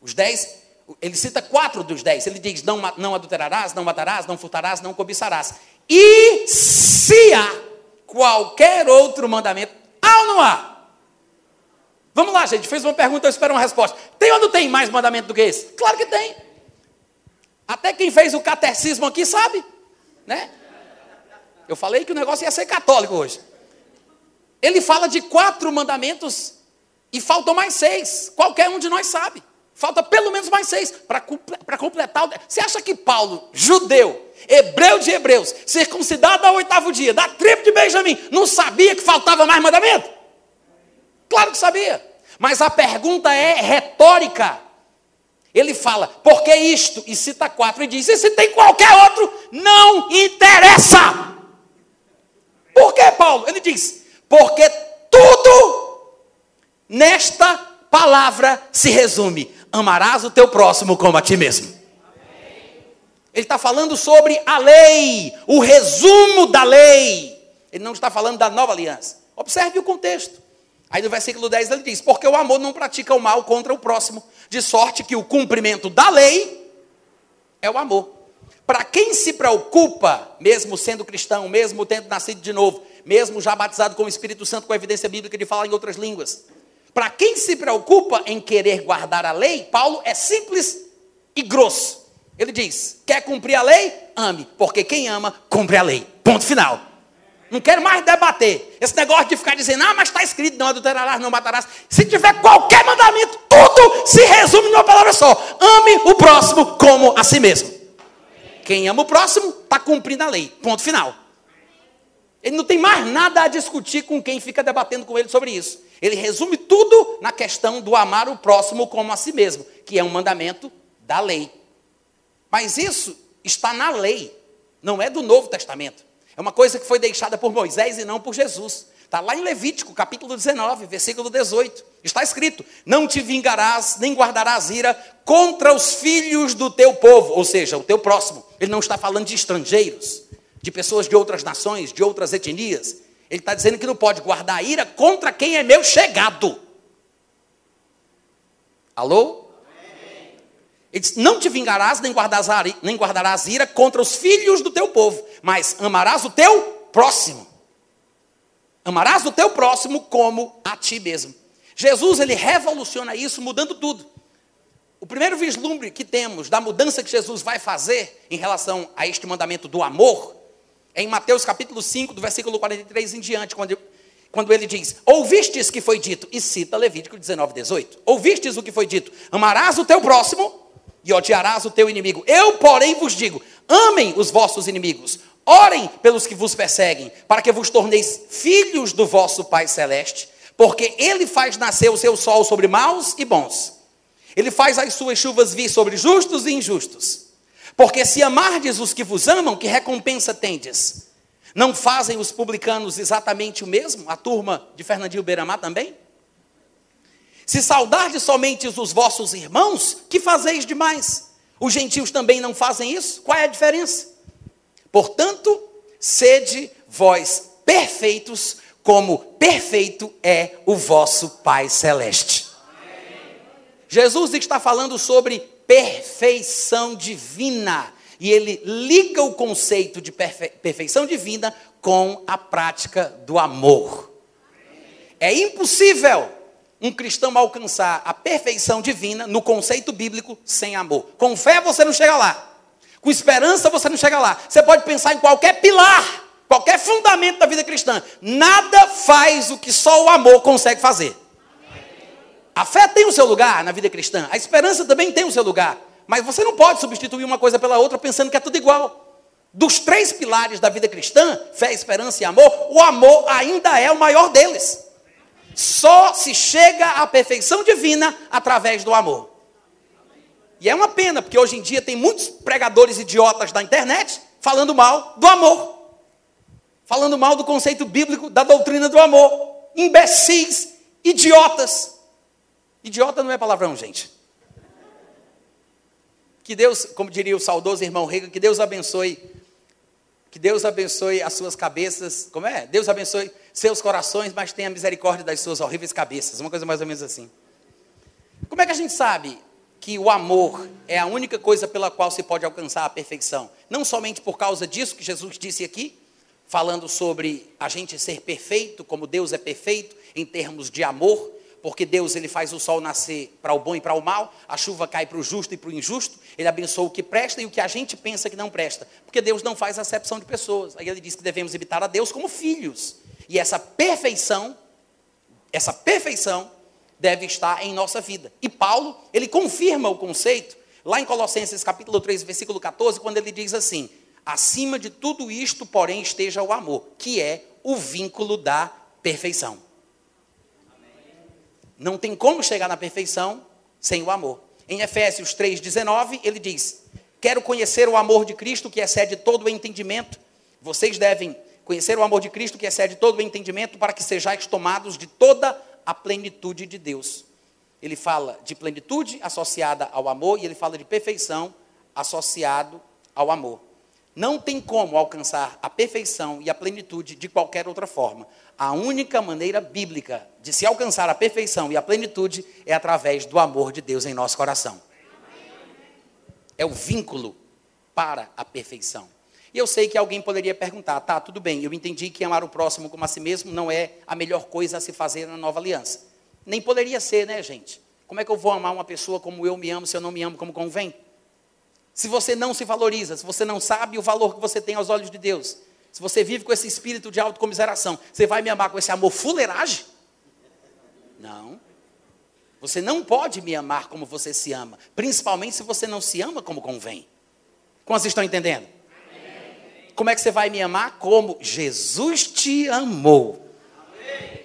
Os dez, ele cita quatro dos dez. Ele diz: não, não adulterarás, não matarás, não furtarás, não cobiçarás. E se há qualquer outro mandamento, há ou não há? Vamos lá, gente. Fez uma pergunta, eu espero uma resposta. Tem ou não tem mais mandamento do que esse? Claro que tem. Até quem fez o catecismo aqui sabe, né? Eu falei que o negócio ia ser católico hoje. Ele fala de quatro mandamentos e faltam mais seis. Qualquer um de nós sabe. Falta pelo menos mais seis para completar. O... Você acha que Paulo, judeu, hebreu de hebreus, circuncidado ao oitavo dia, da tribo de Benjamim, não sabia que faltava mais mandamento? Claro que sabia. Mas a pergunta é retórica. Ele fala, por que isto? E cita quatro e diz: e se tem qualquer outro, não interessa. Por que, Paulo? Ele diz: Porque tudo nesta palavra se resume: amarás o teu próximo como a ti mesmo. Ele está falando sobre a lei, o resumo da lei. Ele não está falando da nova aliança. Observe o contexto. Aí no versículo 10 ele diz: Porque o amor não pratica o mal contra o próximo, de sorte que o cumprimento da lei é o amor. Para quem se preocupa, mesmo sendo cristão, mesmo tendo nascido de novo, mesmo já batizado com o Espírito Santo, com a evidência bíblica de falar em outras línguas, para quem se preocupa em querer guardar a lei, Paulo é simples e grosso. Ele diz: quer cumprir a lei? Ame, porque quem ama, cumpre a lei. Ponto final. Não quero mais debater. Esse negócio de ficar dizendo, ah, mas está escrito, não adulterarás, não matarás. Se tiver qualquer mandamento, tudo se resume numa palavra só: ame o próximo como a si mesmo. Quem ama o próximo está cumprindo a lei. Ponto final. Ele não tem mais nada a discutir com quem fica debatendo com ele sobre isso. Ele resume tudo na questão do amar o próximo como a si mesmo, que é um mandamento da lei. Mas isso está na lei, não é do Novo Testamento. É uma coisa que foi deixada por Moisés e não por Jesus. Está lá em Levítico, capítulo 19, versículo 18. Está escrito: Não te vingarás, nem guardarás ira contra os filhos do teu povo, ou seja, o teu próximo. Ele não está falando de estrangeiros, de pessoas de outras nações, de outras etnias. Ele está dizendo que não pode guardar ira contra quem é meu chegado. Alô? Ele diz: Não te vingarás, nem guardarás, nem guardarás ira contra os filhos do teu povo, mas amarás o teu próximo. Amarás o teu próximo como a ti mesmo. Jesus, ele revoluciona isso, mudando tudo. O primeiro vislumbre que temos da mudança que Jesus vai fazer em relação a este mandamento do amor em Mateus capítulo 5, do versículo 43 em diante, quando, quando ele diz: Ouvistes que foi dito, e cita Levítico 19, 18: Ouvistes o que foi dito, amarás o teu próximo e odiarás o teu inimigo. Eu, porém, vos digo: amem os vossos inimigos, orem pelos que vos perseguem, para que vos torneis filhos do vosso Pai Celeste, porque Ele faz nascer o seu sol sobre maus e bons. Ele faz as suas chuvas vir sobre justos e injustos. Porque se amardes os que vos amam, que recompensa tendes? Não fazem os publicanos exatamente o mesmo? A turma de Fernandinho Beiramar também? Se saudardes somente os vossos irmãos, que fazeis demais? Os gentios também não fazem isso? Qual é a diferença? Portanto, sede vós perfeitos, como perfeito é o vosso Pai Celeste. Jesus está falando sobre perfeição divina. E ele liga o conceito de perfe perfeição divina com a prática do amor. É impossível um cristão alcançar a perfeição divina no conceito bíblico sem amor. Com fé você não chega lá. Com esperança você não chega lá. Você pode pensar em qualquer pilar, qualquer fundamento da vida cristã. Nada faz o que só o amor consegue fazer. A fé tem o seu lugar na vida cristã, a esperança também tem o seu lugar. Mas você não pode substituir uma coisa pela outra pensando que é tudo igual. Dos três pilares da vida cristã, fé, esperança e amor, o amor ainda é o maior deles. Só se chega à perfeição divina através do amor. E é uma pena, porque hoje em dia tem muitos pregadores idiotas da internet falando mal do amor. Falando mal do conceito bíblico da doutrina do amor. Imbecis, idiotas. Idiota não é palavrão, gente. Que Deus, como diria o saudoso irmão Rega, que Deus abençoe que Deus abençoe as suas cabeças. Como é? Deus abençoe seus corações, mas tenha misericórdia das suas horríveis cabeças. Uma coisa mais ou menos assim. Como é que a gente sabe que o amor é a única coisa pela qual se pode alcançar a perfeição? Não somente por causa disso que Jesus disse aqui, falando sobre a gente ser perfeito, como Deus é perfeito em termos de amor, porque Deus ele faz o sol nascer para o bom e para o mal, a chuva cai para o justo e para o injusto, ele abençoa o que presta e o que a gente pensa que não presta, porque Deus não faz acepção de pessoas. Aí ele diz que devemos imitar a Deus como filhos. E essa perfeição, essa perfeição deve estar em nossa vida. E Paulo, ele confirma o conceito lá em Colossenses capítulo 3, versículo 14, quando ele diz assim: "Acima de tudo isto, porém, esteja o amor, que é o vínculo da perfeição." Não tem como chegar na perfeição sem o amor. Em Efésios 3,19, ele diz: Quero conhecer o amor de Cristo que excede todo o entendimento. Vocês devem conhecer o amor de Cristo que excede todo o entendimento, para que sejais tomados de toda a plenitude de Deus. Ele fala de plenitude associada ao amor e ele fala de perfeição associado ao amor. Não tem como alcançar a perfeição e a plenitude de qualquer outra forma. A única maneira bíblica de se alcançar a perfeição e a plenitude é através do amor de Deus em nosso coração. É o vínculo para a perfeição. E eu sei que alguém poderia perguntar: tá, tudo bem, eu entendi que amar o próximo como a si mesmo não é a melhor coisa a se fazer na nova aliança. Nem poderia ser, né, gente? Como é que eu vou amar uma pessoa como eu me amo se eu não me amo como convém? Se você não se valoriza, se você não sabe o valor que você tem aos olhos de Deus, se você vive com esse espírito de autocomiseração, você vai me amar com esse amor fuleiragem? Não. Você não pode me amar como você se ama, principalmente se você não se ama como convém. Como vocês estão entendendo? Como é que você vai me amar? Como Jesus te amou.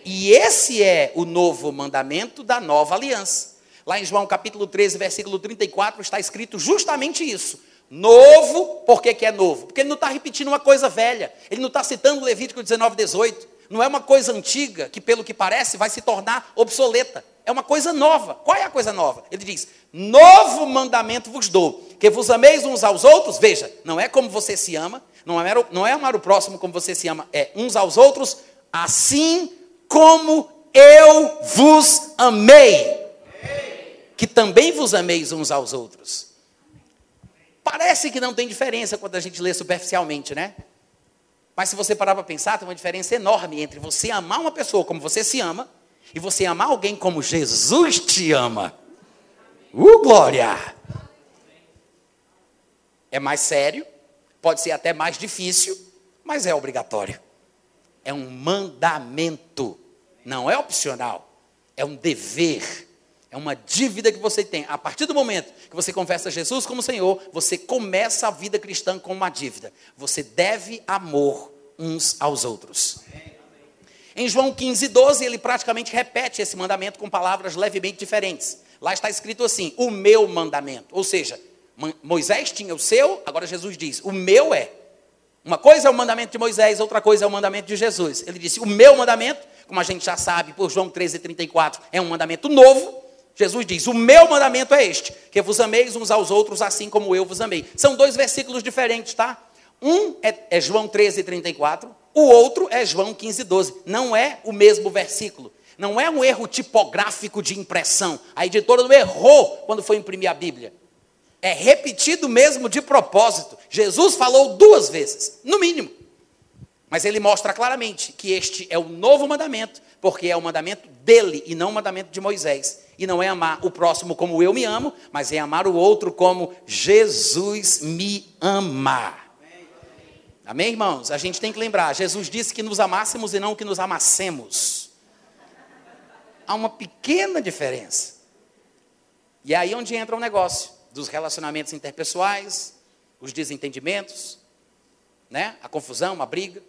E esse é o novo mandamento da nova aliança. Lá em João capítulo 13, versículo 34, está escrito justamente isso. Novo, por que, que é novo? Porque ele não está repetindo uma coisa velha. Ele não está citando Levítico 19, 18. Não é uma coisa antiga que, pelo que parece, vai se tornar obsoleta. É uma coisa nova. Qual é a coisa nova? Ele diz: Novo mandamento vos dou, que vos ameis uns aos outros. Veja, não é como você se ama, não é, não é amar o próximo como você se ama, é uns aos outros, assim como eu vos amei que também vos ameis uns aos outros. Parece que não tem diferença quando a gente lê superficialmente, né? Mas se você parar para pensar, tem uma diferença enorme entre você amar uma pessoa como você se ama e você amar alguém como Jesus te ama. Uh, glória! É mais sério, pode ser até mais difícil, mas é obrigatório. É um mandamento, não é opcional, é um dever é uma dívida que você tem. A partir do momento que você confessa Jesus como Senhor, você começa a vida cristã com uma dívida. Você deve amor uns aos outros. Em João 15, 12, ele praticamente repete esse mandamento com palavras levemente diferentes. Lá está escrito assim: o meu mandamento. Ou seja, Moisés tinha o seu, agora Jesus diz: o meu é. Uma coisa é o mandamento de Moisés, outra coisa é o mandamento de Jesus. Ele disse: o meu mandamento, como a gente já sabe por João 13, 34, é um mandamento novo Jesus diz: O meu mandamento é este, que vos ameis uns aos outros assim como eu vos amei. São dois versículos diferentes, tá? Um é, é João 13, 34, o outro é João 15, 12. Não é o mesmo versículo. Não é um erro tipográfico de impressão. A editora não errou quando foi imprimir a Bíblia. É repetido mesmo de propósito. Jesus falou duas vezes, no mínimo. Mas ele mostra claramente que este é o novo mandamento, porque é o mandamento dele e não o mandamento de Moisés. E não é amar o próximo como eu me amo, mas é amar o outro como Jesus me ama. Amém, irmãos? A gente tem que lembrar: Jesus disse que nos amássemos e não que nos amassemos. Há uma pequena diferença. E é aí onde entra o negócio dos relacionamentos interpessoais, os desentendimentos, né? a confusão, a briga.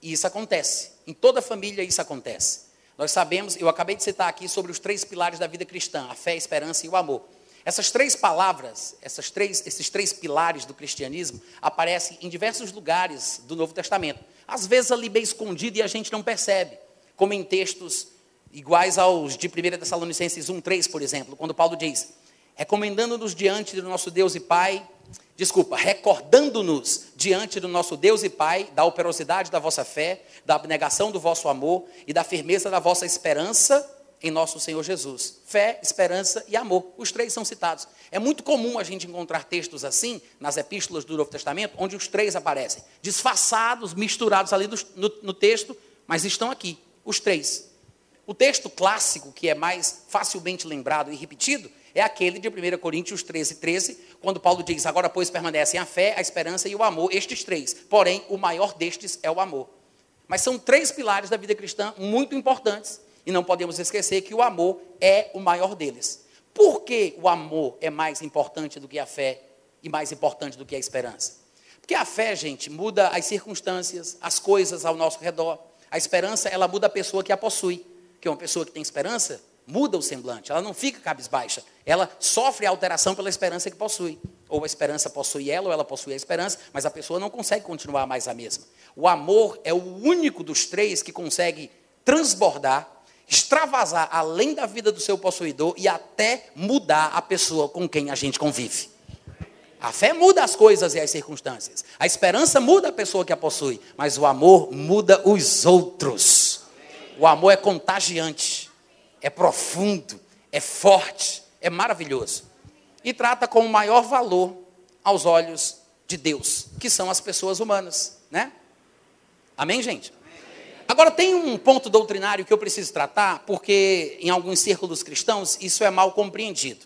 E isso acontece. Em toda família isso acontece. Nós sabemos, eu acabei de citar aqui sobre os três pilares da vida cristã: a fé, a esperança e o amor. Essas três palavras, essas três, esses três pilares do cristianismo, aparecem em diversos lugares do Novo Testamento. Às vezes ali bem escondido e a gente não percebe, como em textos iguais aos de 1 Tessalonicenses 1,3, por exemplo, quando Paulo diz: recomendando-nos diante do nosso Deus e Pai desculpa, recordando-nos diante do nosso Deus e Pai da operosidade da vossa fé, da abnegação do vosso amor e da firmeza da vossa esperança em nosso Senhor Jesus. Fé, esperança e amor. Os três são citados. É muito comum a gente encontrar textos assim nas epístolas do Novo Testamento, onde os três aparecem, disfarçados, misturados ali no, no, no texto, mas estão aqui, os três. O texto clássico, que é mais facilmente lembrado e repetido, é aquele de 1 Coríntios 13, 13, quando Paulo diz: Agora, pois, permanecem a fé, a esperança e o amor, estes três. Porém, o maior destes é o amor. Mas são três pilares da vida cristã muito importantes, e não podemos esquecer que o amor é o maior deles. Por que o amor é mais importante do que a fé e mais importante do que a esperança? Porque a fé, gente, muda as circunstâncias, as coisas ao nosso redor. A esperança, ela muda a pessoa que a possui. Que uma pessoa que tem esperança muda o semblante, ela não fica cabisbaixa, ela sofre alteração pela esperança que possui. Ou a esperança possui ela, ou ela possui a esperança, mas a pessoa não consegue continuar mais a mesma. O amor é o único dos três que consegue transbordar, extravasar além da vida do seu possuidor e até mudar a pessoa com quem a gente convive. A fé muda as coisas e as circunstâncias. A esperança muda a pessoa que a possui, mas o amor muda os outros. O amor é contagiante, é profundo, é forte, é maravilhoso. E trata com o maior valor aos olhos de Deus, que são as pessoas humanas, né? Amém, gente? Agora tem um ponto doutrinário que eu preciso tratar, porque em alguns círculos cristãos isso é mal compreendido.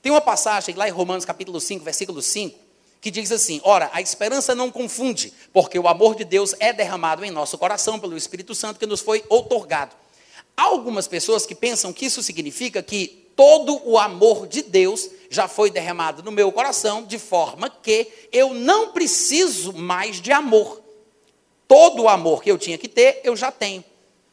Tem uma passagem lá em Romanos capítulo 5, versículo 5, que diz assim: Ora, a esperança não confunde, porque o amor de Deus é derramado em nosso coração pelo Espírito Santo que nos foi outorgado. Há algumas pessoas que pensam que isso significa que todo o amor de Deus já foi derramado no meu coração, de forma que eu não preciso mais de amor. Todo o amor que eu tinha que ter, eu já tenho.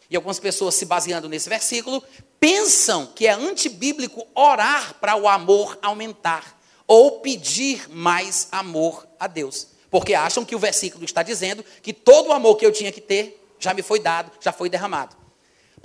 E algumas pessoas, se baseando nesse versículo, pensam que é antibíblico orar para o amor aumentar ou pedir mais amor a Deus. Porque acham que o versículo está dizendo que todo o amor que eu tinha que ter já me foi dado, já foi derramado.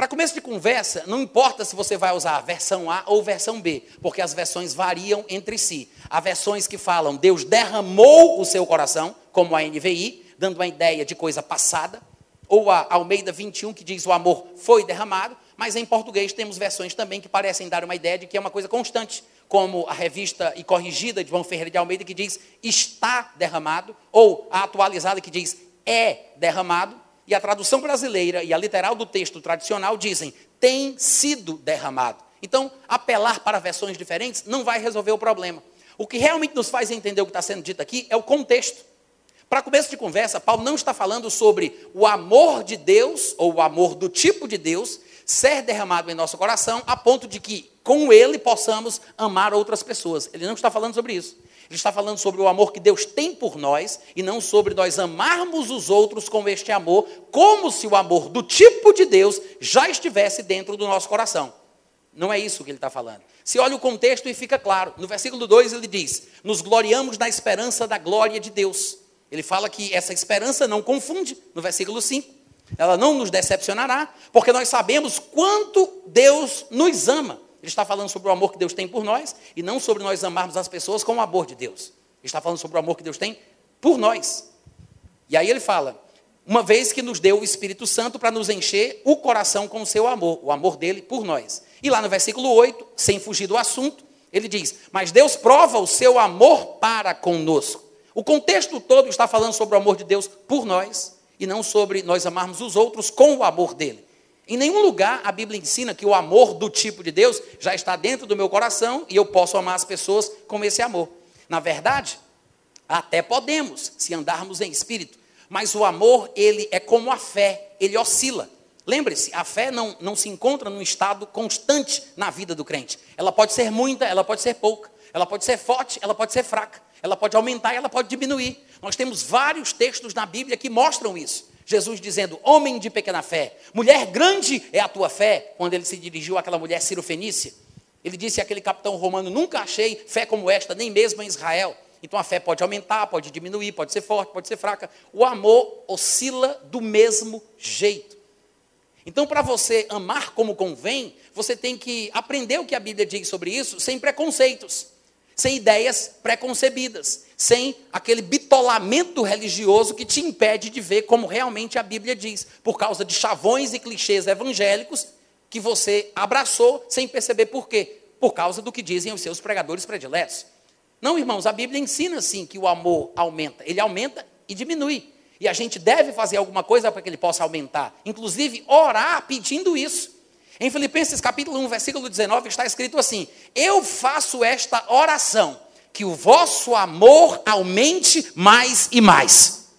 Para começo de conversa, não importa se você vai usar a versão A ou versão B, porque as versões variam entre si. Há versões que falam Deus derramou o seu coração, como a NVI, dando uma ideia de coisa passada, ou a Almeida 21 que diz o amor foi derramado, mas em português temos versões também que parecem dar uma ideia de que é uma coisa constante, como a revista e corrigida de João Ferreira de Almeida que diz está derramado, ou a atualizada que diz é derramado, e a tradução brasileira e a literal do texto tradicional dizem tem sido derramado. Então, apelar para versões diferentes não vai resolver o problema. O que realmente nos faz entender o que está sendo dito aqui é o contexto. Para começo de conversa, Paulo não está falando sobre o amor de Deus, ou o amor do tipo de Deus, ser derramado em nosso coração, a ponto de que com ele possamos amar outras pessoas. Ele não está falando sobre isso. Ele está falando sobre o amor que Deus tem por nós e não sobre nós amarmos os outros com este amor, como se o amor do tipo de Deus já estivesse dentro do nosso coração. Não é isso que ele está falando. Se olha o contexto e fica claro. No versículo 2 ele diz: Nos gloriamos na esperança da glória de Deus. Ele fala que essa esperança não confunde, no versículo 5. Ela não nos decepcionará, porque nós sabemos quanto Deus nos ama. Ele está falando sobre o amor que Deus tem por nós e não sobre nós amarmos as pessoas com o amor de Deus. Ele está falando sobre o amor que Deus tem por nós. E aí ele fala: uma vez que nos deu o Espírito Santo para nos encher o coração com o seu amor, o amor dele por nós. E lá no versículo 8, sem fugir do assunto, ele diz: Mas Deus prova o seu amor para conosco. O contexto todo está falando sobre o amor de Deus por nós e não sobre nós amarmos os outros com o amor dele. Em nenhum lugar a Bíblia ensina que o amor do tipo de Deus já está dentro do meu coração e eu posso amar as pessoas com esse amor. Na verdade, até podemos, se andarmos em espírito, mas o amor, ele é como a fé, ele oscila. Lembre-se, a fé não, não se encontra num estado constante na vida do crente. Ela pode ser muita, ela pode ser pouca. Ela pode ser forte, ela pode ser fraca. Ela pode aumentar, ela pode diminuir. Nós temos vários textos na Bíblia que mostram isso. Jesus dizendo: Homem de pequena fé, mulher grande é a tua fé, quando ele se dirigiu àquela mulher Fenícia. Ele disse àquele capitão romano: Nunca achei fé como esta, nem mesmo em Israel. Então a fé pode aumentar, pode diminuir, pode ser forte, pode ser fraca. O amor oscila do mesmo jeito. Então, para você amar como convém, você tem que aprender o que a Bíblia diz sobre isso sem preconceitos sem ideias preconcebidas, sem aquele bitolamento religioso que te impede de ver como realmente a Bíblia diz, por causa de chavões e clichês evangélicos que você abraçou sem perceber por quê, por causa do que dizem os seus pregadores prediletos. Não, irmãos, a Bíblia ensina sim que o amor aumenta, ele aumenta e diminui. E a gente deve fazer alguma coisa para que ele possa aumentar, inclusive orar pedindo isso. Em Filipenses capítulo 1, versículo 19, está escrito assim: Eu faço esta oração, que o vosso amor aumente mais e mais.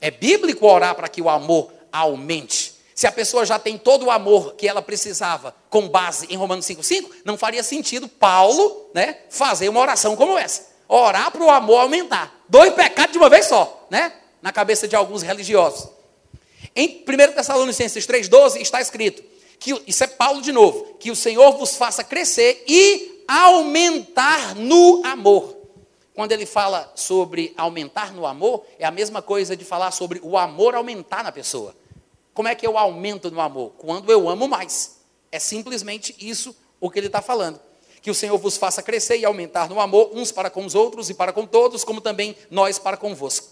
É bíblico orar para que o amor aumente. Se a pessoa já tem todo o amor que ela precisava com base em Romanos 5,5, não faria sentido Paulo né, fazer uma oração como essa. Orar para o amor aumentar. Dois pecados de uma vez só, né? Na cabeça de alguns religiosos. Em 1 Tessalonicenses 3,12 está escrito: que isso é Paulo de novo, que o Senhor vos faça crescer e aumentar no amor. quando ele fala sobre aumentar no amor, é a mesma coisa de falar sobre o amor aumentar na pessoa. Como é que eu aumento no amor? Quando eu amo mais. É simplesmente isso o que ele está falando. Que o Senhor vos faça crescer e aumentar no amor, uns para com os outros e para com todos, como também nós para convosco.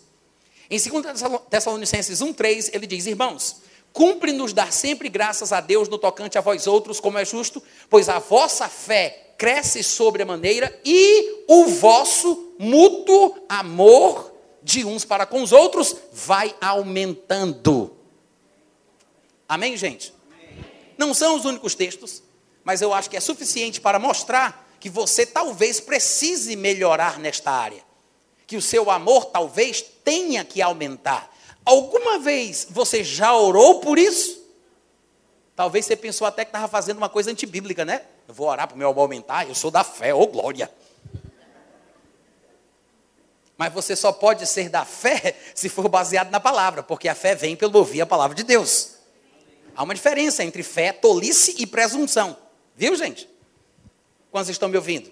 Em 2 Tessalonicenses 1,3, ele diz: Irmãos, cumpre-nos dar sempre graças a Deus no tocante a vós outros, como é justo, pois a vossa fé cresce sobre a maneira e o vosso mútuo amor de uns para com os outros vai aumentando. Amém, gente? Amém. Não são os únicos textos, mas eu acho que é suficiente para mostrar que você talvez precise melhorar nesta área. Que o seu amor talvez tenha que aumentar. Alguma vez você já orou por isso? Talvez você pensou até que estava fazendo uma coisa antibíblica, né? Eu vou orar para o meu amor aumentar, eu sou da fé, ô oh glória. Mas você só pode ser da fé se for baseado na palavra, porque a fé vem pelo ouvir a palavra de Deus. Há uma diferença entre fé, tolice e presunção. Viu, gente? Quantos estão me ouvindo?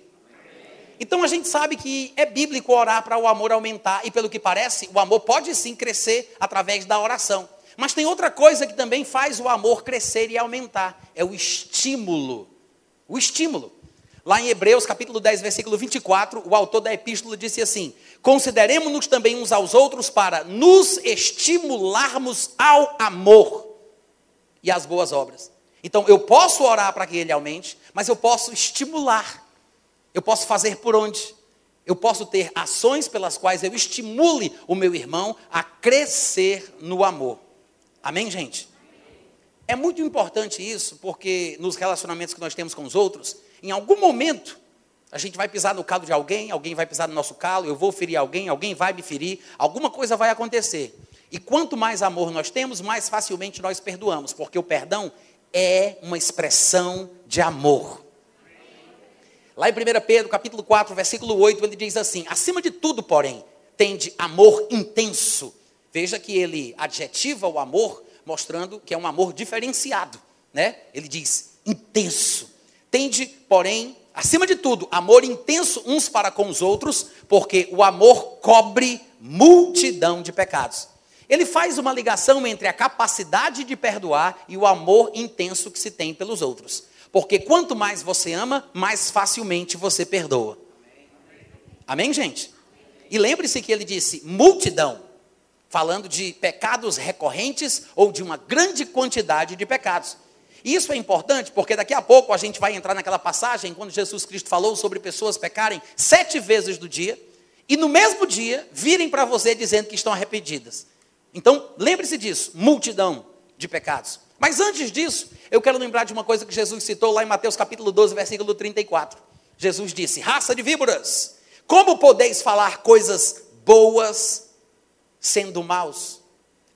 Então a gente sabe que é bíblico orar para o amor aumentar, e pelo que parece, o amor pode sim crescer através da oração. Mas tem outra coisa que também faz o amor crescer e aumentar: é o estímulo. O estímulo. Lá em Hebreus, capítulo 10, versículo 24, o autor da epístola disse assim: Consideremos-nos também uns aos outros para nos estimularmos ao amor e às boas obras. Então, eu posso orar para que ele aumente, mas eu posso estimular. Eu posso fazer por onde? Eu posso ter ações pelas quais eu estimule o meu irmão a crescer no amor. Amém, gente? É muito importante isso, porque nos relacionamentos que nós temos com os outros, em algum momento, a gente vai pisar no calo de alguém, alguém vai pisar no nosso calo, eu vou ferir alguém, alguém vai me ferir, alguma coisa vai acontecer. E quanto mais amor nós temos, mais facilmente nós perdoamos, porque o perdão é uma expressão de amor. Lá em 1 Pedro, capítulo 4, versículo 8, ele diz assim: Acima de tudo, porém, tende amor intenso. Veja que ele adjetiva o amor, mostrando que é um amor diferenciado, né? Ele diz intenso. Tende, porém, acima de tudo, amor intenso uns para com os outros, porque o amor cobre multidão de pecados. Ele faz uma ligação entre a capacidade de perdoar e o amor intenso que se tem pelos outros. Porque quanto mais você ama, mais facilmente você perdoa. Amém, gente? E lembre-se que ele disse multidão, falando de pecados recorrentes ou de uma grande quantidade de pecados. Isso é importante porque daqui a pouco a gente vai entrar naquela passagem quando Jesus Cristo falou sobre pessoas pecarem sete vezes do dia e no mesmo dia virem para você dizendo que estão arrependidas. Então, lembre-se disso, multidão de pecados. Mas antes disso, eu quero lembrar de uma coisa que Jesus citou lá em Mateus capítulo 12, versículo 34. Jesus disse: Raça de víboras, como podeis falar coisas boas sendo maus?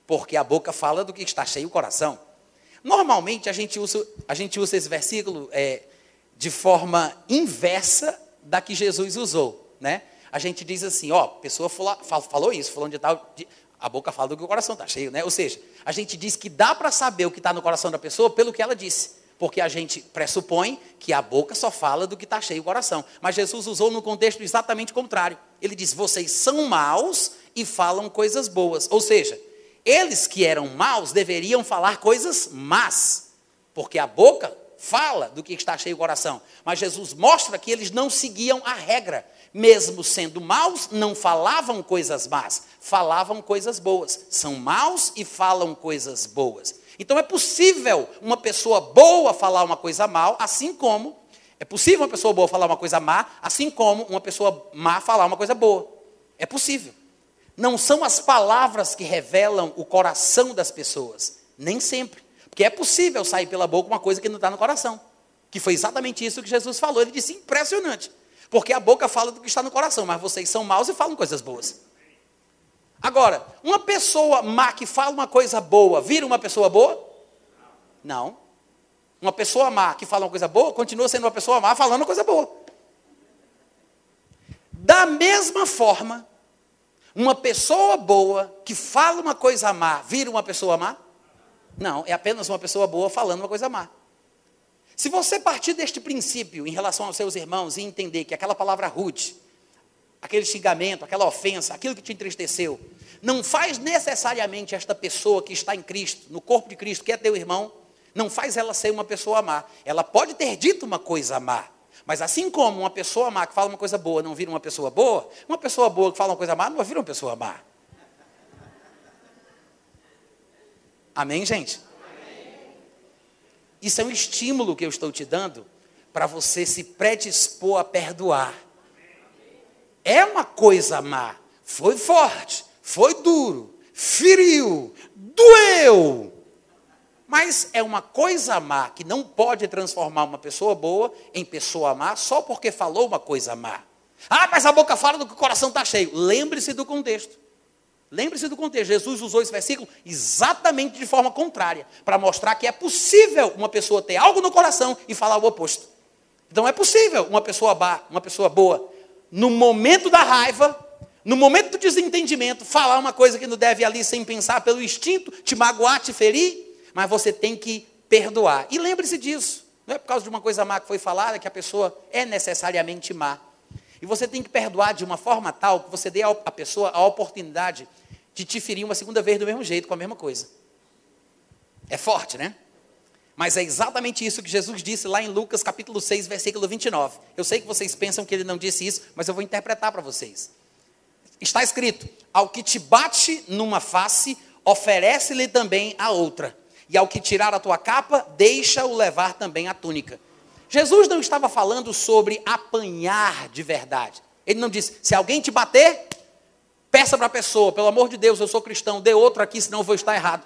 Porque a boca fala do que está cheio o coração. Normalmente a gente usa, a gente usa esse versículo é, de forma inversa da que Jesus usou, né? A gente diz assim, ó, pessoa falou, falou isso, falando de tal, de, a boca fala do que o coração está cheio, né? Ou seja, a gente diz que dá para saber o que está no coração da pessoa pelo que ela disse, porque a gente pressupõe que a boca só fala do que está cheio o coração. Mas Jesus usou no contexto exatamente contrário. Ele diz: vocês são maus e falam coisas boas. Ou seja, eles que eram maus deveriam falar coisas más, porque a boca fala do que está cheio o coração. Mas Jesus mostra que eles não seguiam a regra. Mesmo sendo maus, não falavam coisas más, falavam coisas boas. São maus e falam coisas boas. Então é possível uma pessoa boa falar uma coisa mal, assim como é possível uma pessoa boa falar uma coisa má, assim como uma pessoa má falar uma coisa boa. É possível. Não são as palavras que revelam o coração das pessoas. Nem sempre. Porque é possível sair pela boca uma coisa que não está no coração. Que foi exatamente isso que Jesus falou. Ele disse: impressionante. Porque a boca fala do que está no coração, mas vocês são maus e falam coisas boas. Agora, uma pessoa má que fala uma coisa boa, vira uma pessoa boa? Não. Uma pessoa má que fala uma coisa boa, continua sendo uma pessoa má falando uma coisa boa. Da mesma forma, uma pessoa boa que fala uma coisa má, vira uma pessoa má? Não, é apenas uma pessoa boa falando uma coisa má. Se você partir deste princípio em relação aos seus irmãos e entender que aquela palavra rude aquele xingamento, aquela ofensa, aquilo que te entristeceu, não faz necessariamente esta pessoa que está em Cristo, no corpo de Cristo, que é teu irmão, não faz ela ser uma pessoa má. Ela pode ter dito uma coisa má, mas assim como uma pessoa má que fala uma coisa boa não vira uma pessoa boa, uma pessoa boa que fala uma coisa má não vira uma pessoa má. Amém, gente? Isso é um estímulo que eu estou te dando para você se predispor a perdoar. É uma coisa má, foi forte, foi duro, feriu, doeu. Mas é uma coisa má que não pode transformar uma pessoa boa em pessoa má só porque falou uma coisa má. Ah, mas a boca fala do que o coração está cheio. Lembre-se do contexto. Lembre-se do contexto. Jesus usou esse versículo exatamente de forma contrária, para mostrar que é possível uma pessoa ter algo no coração e falar o oposto. Então é possível uma pessoa, má, uma pessoa boa, no momento da raiva, no momento do desentendimento, falar uma coisa que não deve ali sem pensar pelo instinto, te magoar, te ferir, mas você tem que perdoar. E lembre-se disso. Não é por causa de uma coisa má que foi falada que a pessoa é necessariamente má. E você tem que perdoar de uma forma tal que você dê à pessoa a oportunidade de te ferir uma segunda vez do mesmo jeito, com a mesma coisa. É forte, né? Mas é exatamente isso que Jesus disse lá em Lucas capítulo 6, versículo 29. Eu sei que vocês pensam que ele não disse isso, mas eu vou interpretar para vocês. Está escrito: Ao que te bate numa face, oferece-lhe também a outra. E ao que tirar a tua capa, deixa-o levar também a túnica. Jesus não estava falando sobre apanhar de verdade. Ele não disse: se alguém te bater, peça para a pessoa, pelo amor de Deus, eu sou cristão, dê outro aqui, senão eu vou estar errado.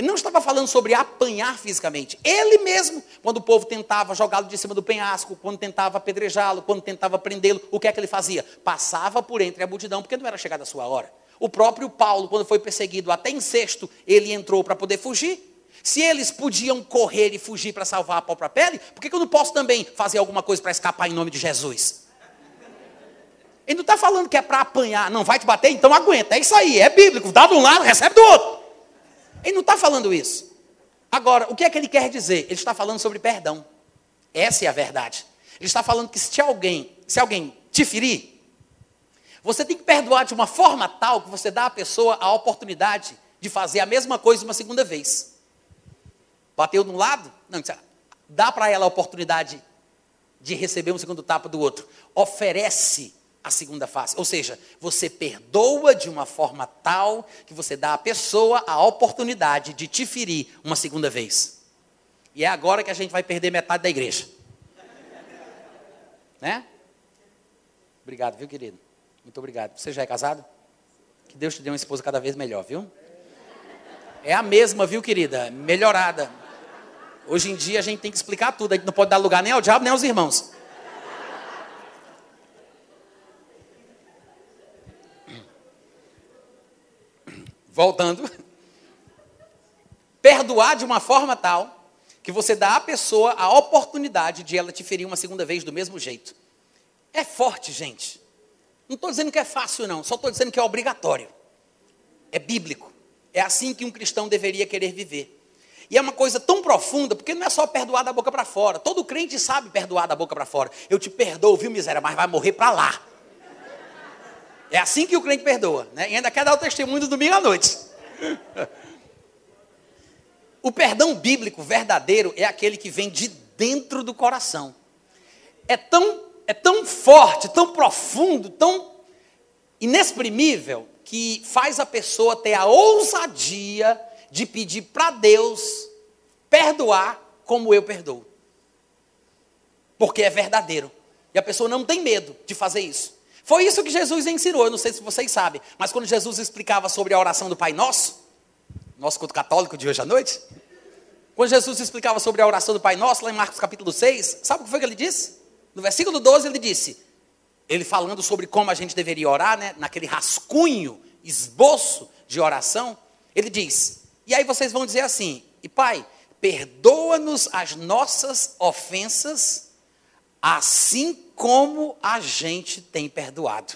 Ele não estava falando sobre apanhar fisicamente. Ele mesmo, quando o povo tentava jogá-lo de cima do penhasco, quando tentava apedrejá-lo, quando tentava prendê-lo, o que é que ele fazia? Passava por entre a multidão, porque não era chegada a sua hora. O próprio Paulo, quando foi perseguido até em sexto, ele entrou para poder fugir. Se eles podiam correr e fugir para salvar a própria pele, por que eu não posso também fazer alguma coisa para escapar em nome de Jesus? Ele não está falando que é para apanhar, não vai te bater, então aguenta. É isso aí, é bíblico. Dá de um lado, recebe do outro. Ele não está falando isso. Agora, o que é que ele quer dizer? Ele está falando sobre perdão. Essa é a verdade. Ele está falando que se alguém, se alguém te ferir, você tem que perdoar de uma forma tal que você dá à pessoa a oportunidade de fazer a mesma coisa uma segunda vez. Bateu de um lado? Não, dá para ela a oportunidade de receber um segundo tapa do outro. Oferece a segunda face. Ou seja, você perdoa de uma forma tal que você dá à pessoa a oportunidade de te ferir uma segunda vez. E é agora que a gente vai perder metade da igreja. Né? Obrigado, viu, querido? Muito obrigado. Você já é casado? Que Deus te dê uma esposa cada vez melhor, viu? É a mesma, viu, querida? Melhorada. Hoje em dia a gente tem que explicar tudo. A gente não pode dar lugar nem ao diabo nem aos irmãos. Voltando, perdoar de uma forma tal que você dá à pessoa a oportunidade de ela te ferir uma segunda vez do mesmo jeito. É forte, gente. Não estou dizendo que é fácil, não, só estou dizendo que é obrigatório. É bíblico. É assim que um cristão deveria querer viver. E é uma coisa tão profunda, porque não é só perdoar da boca para fora. Todo crente sabe perdoar da boca para fora. Eu te perdoo, viu, miséria, mas vai morrer para lá. É assim que o crente perdoa, né? E ainda quer dar o testemunho do domingo à noite. o perdão bíblico verdadeiro é aquele que vem de dentro do coração. É tão, é tão forte, tão profundo, tão inexprimível, que faz a pessoa ter a ousadia de pedir para Deus perdoar como eu perdoo. Porque é verdadeiro. E a pessoa não tem medo de fazer isso. Foi isso que Jesus ensinou, eu não sei se vocês sabem, mas quando Jesus explicava sobre a oração do Pai Nosso, nosso culto católico de hoje à noite, quando Jesus explicava sobre a oração do Pai Nosso, lá em Marcos capítulo 6, sabe o que foi que ele disse? No versículo 12 ele disse, ele falando sobre como a gente deveria orar, né, naquele rascunho, esboço de oração, ele diz, e aí vocês vão dizer assim, e Pai, perdoa-nos as nossas ofensas, assim como a gente tem perdoado.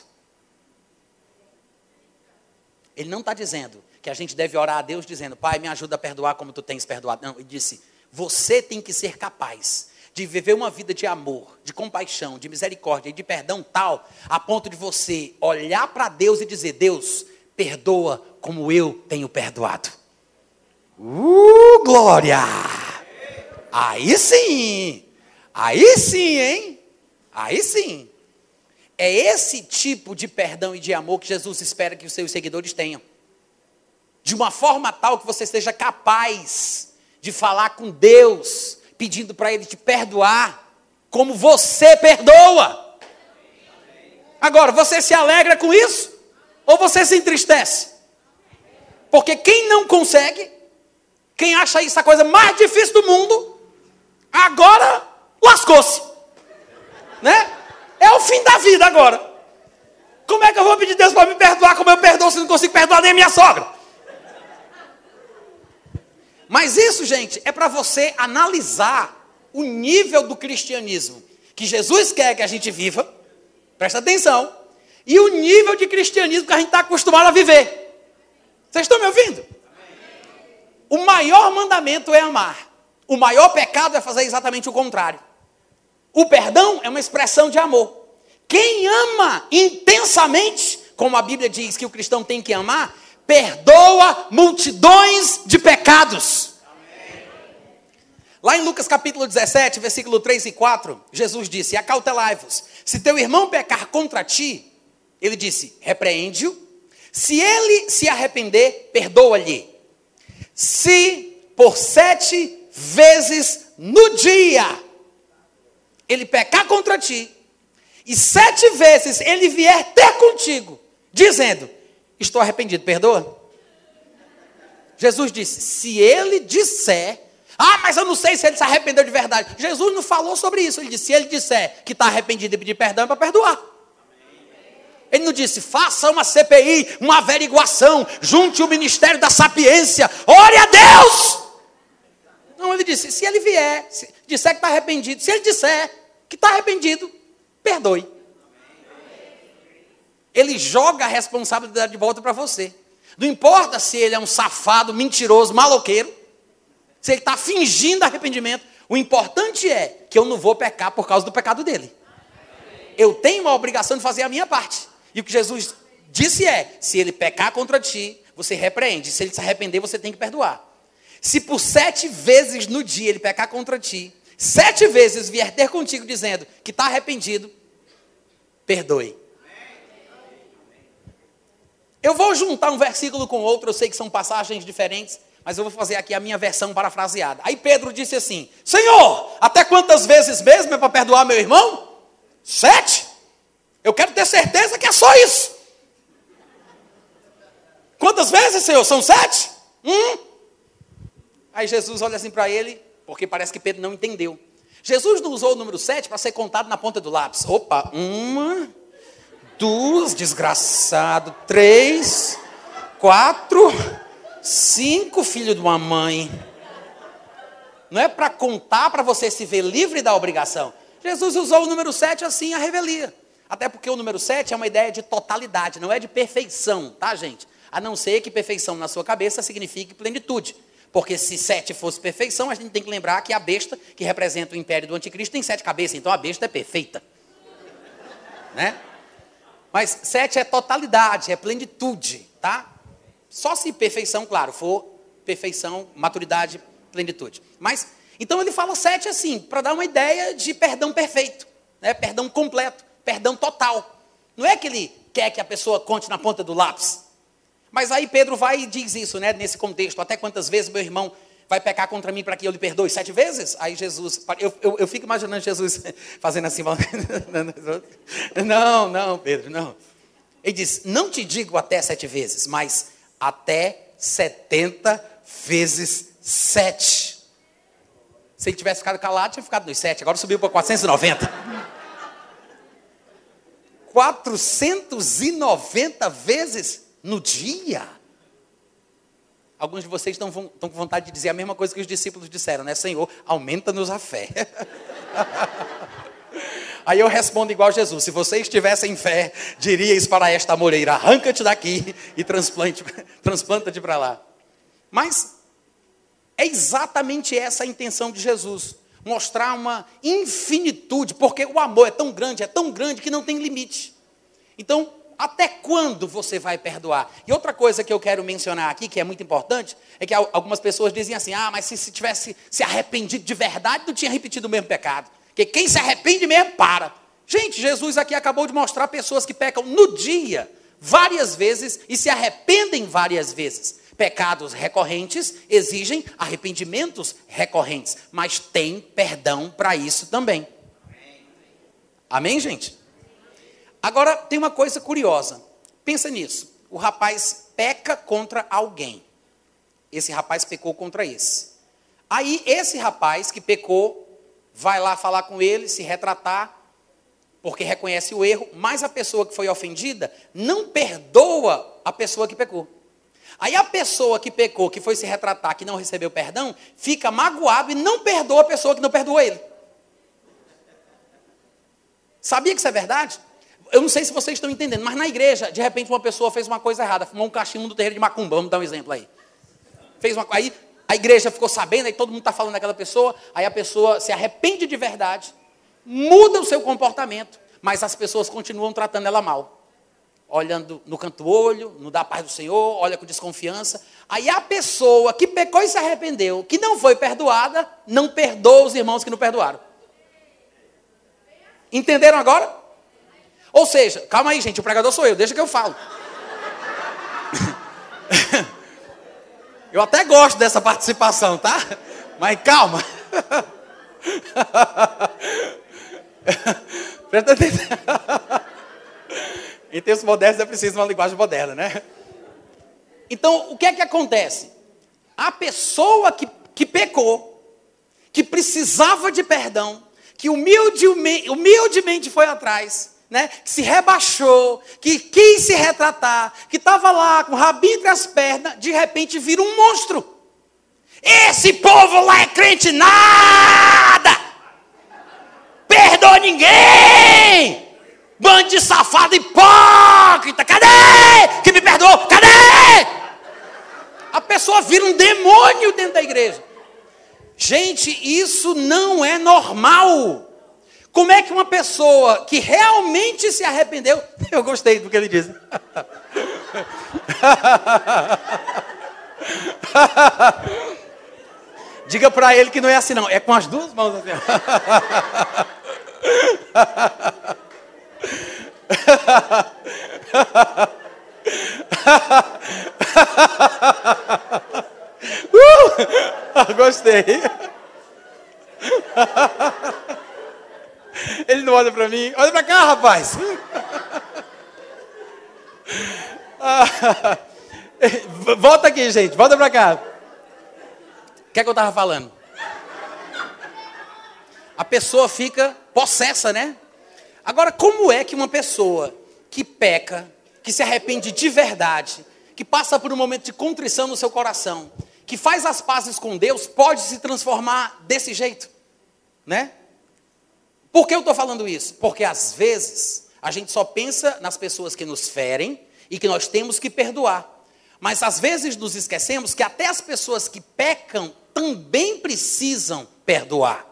Ele não está dizendo que a gente deve orar a Deus dizendo, Pai, me ajuda a perdoar como tu tens perdoado. Não, ele disse, você tem que ser capaz de viver uma vida de amor, de compaixão, de misericórdia e de perdão tal, a ponto de você olhar para Deus e dizer: Deus, perdoa como eu tenho perdoado. Uh, glória! Aí sim! Aí sim, hein? Aí sim. É esse tipo de perdão e de amor que Jesus espera que os seus seguidores tenham. De uma forma tal que você seja capaz de falar com Deus, pedindo para Ele te perdoar, como você perdoa. Agora, você se alegra com isso? Ou você se entristece? Porque quem não consegue, quem acha isso a coisa mais difícil do mundo, agora lascou-se. Né? É o fim da vida agora. Como é que eu vou pedir Deus para me perdoar como eu perdoo se não consigo perdoar nem a minha sogra? Mas isso, gente, é para você analisar o nível do cristianismo que Jesus quer que a gente viva, presta atenção, e o nível de cristianismo que a gente está acostumado a viver. Vocês estão me ouvindo? O maior mandamento é amar. O maior pecado é fazer exatamente o contrário. O perdão é uma expressão de amor. Quem ama intensamente, como a Bíblia diz que o cristão tem que amar, perdoa multidões de pecados. Lá em Lucas capítulo 17, versículo 3 e 4, Jesus disse: Acautelai-vos, se teu irmão pecar contra ti, ele disse: repreende-o. Se ele se arrepender, perdoa-lhe. Se por sete vezes no dia ele pecar contra ti, e sete vezes ele vier ter contigo, dizendo: Estou arrependido, perdoa? Jesus disse: Se ele disser, ah, mas eu não sei se ele se arrependeu de verdade. Jesus não falou sobre isso. Ele disse: Se ele disser que está arrependido e pedir perdão, é para perdoar. Ele não disse, faça uma CPI, uma averiguação, junte o ministério da sapiência, ore a Deus. Não, ele disse, se ele vier, se disser que está arrependido, se ele disser que está arrependido, perdoe. Ele joga a responsabilidade de volta para você. Não importa se ele é um safado, mentiroso, maloqueiro, se ele está fingindo arrependimento, o importante é que eu não vou pecar por causa do pecado dele. Eu tenho a obrigação de fazer a minha parte. E o que Jesus disse é: se ele pecar contra ti, você repreende. Se ele se arrepender, você tem que perdoar. Se por sete vezes no dia ele pecar contra ti, sete vezes vier ter contigo dizendo que está arrependido, perdoe. Eu vou juntar um versículo com outro, eu sei que são passagens diferentes, mas eu vou fazer aqui a minha versão parafraseada. Aí Pedro disse assim: Senhor, até quantas vezes mesmo é para perdoar meu irmão? Sete? Eu quero ter certeza que é só isso. Quantas vezes, Senhor? São sete? Hum? Aí Jesus olha assim para ele, porque parece que Pedro não entendeu. Jesus não usou o número sete para ser contado na ponta do lápis. Opa, uma, duas, desgraçado, três, quatro, cinco, filho de uma mãe. Não é para contar para você se ver livre da obrigação. Jesus usou o número sete assim, a revelia. Até porque o número 7 é uma ideia de totalidade, não é de perfeição, tá, gente? A não ser que perfeição na sua cabeça signifique plenitude. Porque se sete fosse perfeição, a gente tem que lembrar que a besta, que representa o império do anticristo, tem sete cabeças, então a besta é perfeita. Né? Mas sete é totalidade, é plenitude, tá? Só se perfeição, claro, for perfeição, maturidade, plenitude. Mas, então ele fala sete assim, para dar uma ideia de perdão perfeito, né? perdão completo perdão total. Não é que ele quer que a pessoa conte na ponta do lápis. Mas aí Pedro vai e diz isso, né, nesse contexto. Até quantas vezes meu irmão vai pecar contra mim para que eu lhe perdoe? Sete vezes? Aí Jesus, eu, eu, eu fico imaginando Jesus fazendo assim. Não, não, Pedro, não. Ele diz: Não te digo até sete vezes, mas até setenta vezes sete. Se ele tivesse ficado calado, tinha ficado nos sete. Agora subiu para 490. 490 vezes no dia. Alguns de vocês estão, estão com vontade de dizer a mesma coisa que os discípulos disseram, né? Senhor, aumenta-nos a fé. Aí eu respondo igual Jesus: se vocês tivessem fé, diríeis para esta moreira: arranca-te daqui e transplanta-te para lá. Mas é exatamente essa a intenção de Jesus. mostrar uma infinitude, porque o amor é tão grande, é tão grande que não tem limite. Então, até quando você vai perdoar? E outra coisa que eu quero mencionar aqui, que é muito importante, é que algumas pessoas dizem assim: ah, mas se, se tivesse se arrependido de verdade, não tinha repetido o mesmo pecado. Porque quem se arrepende mesmo, para. Gente, Jesus aqui acabou de mostrar pessoas que pecam no dia, várias vezes, e se arrependem várias vezes. Pecados recorrentes exigem arrependimentos recorrentes, mas tem perdão para isso também. Amém, gente? Agora, tem uma coisa curiosa. Pensa nisso. O rapaz peca contra alguém. Esse rapaz pecou contra esse. Aí, esse rapaz que pecou, vai lá falar com ele, se retratar, porque reconhece o erro, mas a pessoa que foi ofendida não perdoa a pessoa que pecou. Aí a pessoa que pecou, que foi se retratar, que não recebeu perdão, fica magoado e não perdoa a pessoa que não perdoou ele. Sabia que isso é verdade? Eu não sei se vocês estão entendendo, mas na igreja, de repente, uma pessoa fez uma coisa errada, fumou um cachimbo no terreiro de Macumba, vamos dar um exemplo aí. Fez uma aí a igreja ficou sabendo, aí todo mundo está falando daquela pessoa, aí a pessoa se arrepende de verdade, muda o seu comportamento, mas as pessoas continuam tratando ela mal. Olhando no canto do olho, não dá paz do Senhor, olha com desconfiança. Aí a pessoa que pecou e se arrependeu, que não foi perdoada, não perdoa os irmãos que não perdoaram. Entenderam agora? Ou seja, calma aí, gente, o pregador sou eu, deixa que eu falo. Eu até gosto dessa participação, tá? Mas calma. Presta atenção. Em textos modernos é preciso uma linguagem moderna, né? Então, o que é que acontece? A pessoa que, que pecou, que precisava de perdão, que humildemente, humildemente foi atrás, né, que se rebaixou, que quis se retratar, que estava lá com o rabinho entre as pernas, de repente vira um monstro. Esse povo lá é crente nada! Perdoa ninguém! Bando de safado hipócrita! Cadê? Que me perdoou? Cadê? A pessoa vira um demônio dentro da igreja. Gente, isso não é normal. Como é que uma pessoa que realmente se arrependeu. Eu gostei do que ele disse. Diga para ele que não é assim, não. É com as duas mãos assim. uh! Gostei. Ele não olha para mim. Olha para cá, rapaz. volta aqui, gente. Volta para cá. O que é que eu estava falando? A pessoa fica possessa, né? Agora, como é que uma pessoa que peca, que se arrepende de verdade, que passa por um momento de contrição no seu coração, que faz as pazes com Deus, pode se transformar desse jeito, né? Por que eu estou falando isso? Porque às vezes a gente só pensa nas pessoas que nos ferem e que nós temos que perdoar. Mas às vezes nos esquecemos que até as pessoas que pecam também precisam perdoar.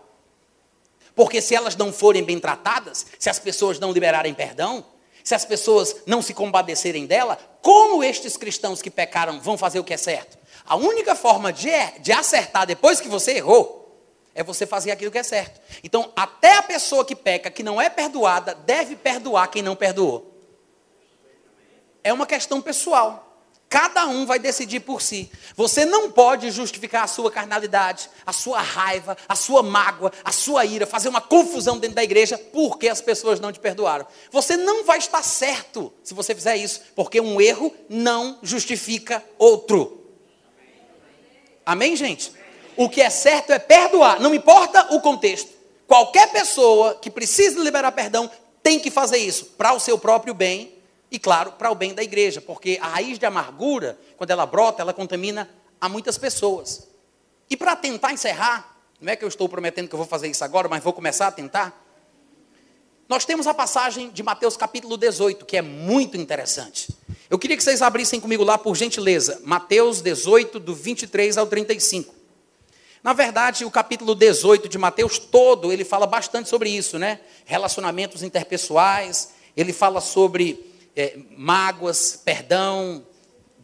Porque se elas não forem bem tratadas, se as pessoas não liberarem perdão, se as pessoas não se compadecerem dela, como estes cristãos que pecaram vão fazer o que é certo? A única forma de, de acertar depois que você errou é você fazer aquilo que é certo. Então, até a pessoa que peca, que não é perdoada, deve perdoar quem não perdoou. É uma questão pessoal. Cada um vai decidir por si. Você não pode justificar a sua carnalidade, a sua raiva, a sua mágoa, a sua ira, fazer uma confusão dentro da igreja porque as pessoas não te perdoaram. Você não vai estar certo se você fizer isso, porque um erro não justifica outro. Amém, gente? O que é certo é perdoar, não importa o contexto. Qualquer pessoa que precise liberar perdão tem que fazer isso para o seu próprio bem e, claro, para o bem da igreja, porque a raiz de amargura, quando ela brota, ela contamina a muitas pessoas. E para tentar encerrar, não é que eu estou prometendo que eu vou fazer isso agora, mas vou começar a tentar. Nós temos a passagem de Mateus capítulo 18, que é muito interessante. Eu queria que vocês abrissem comigo lá, por gentileza, Mateus 18, do 23 ao 35. Na verdade, o capítulo 18 de Mateus todo, ele fala bastante sobre isso, né? Relacionamentos interpessoais, ele fala sobre é, mágoas, perdão,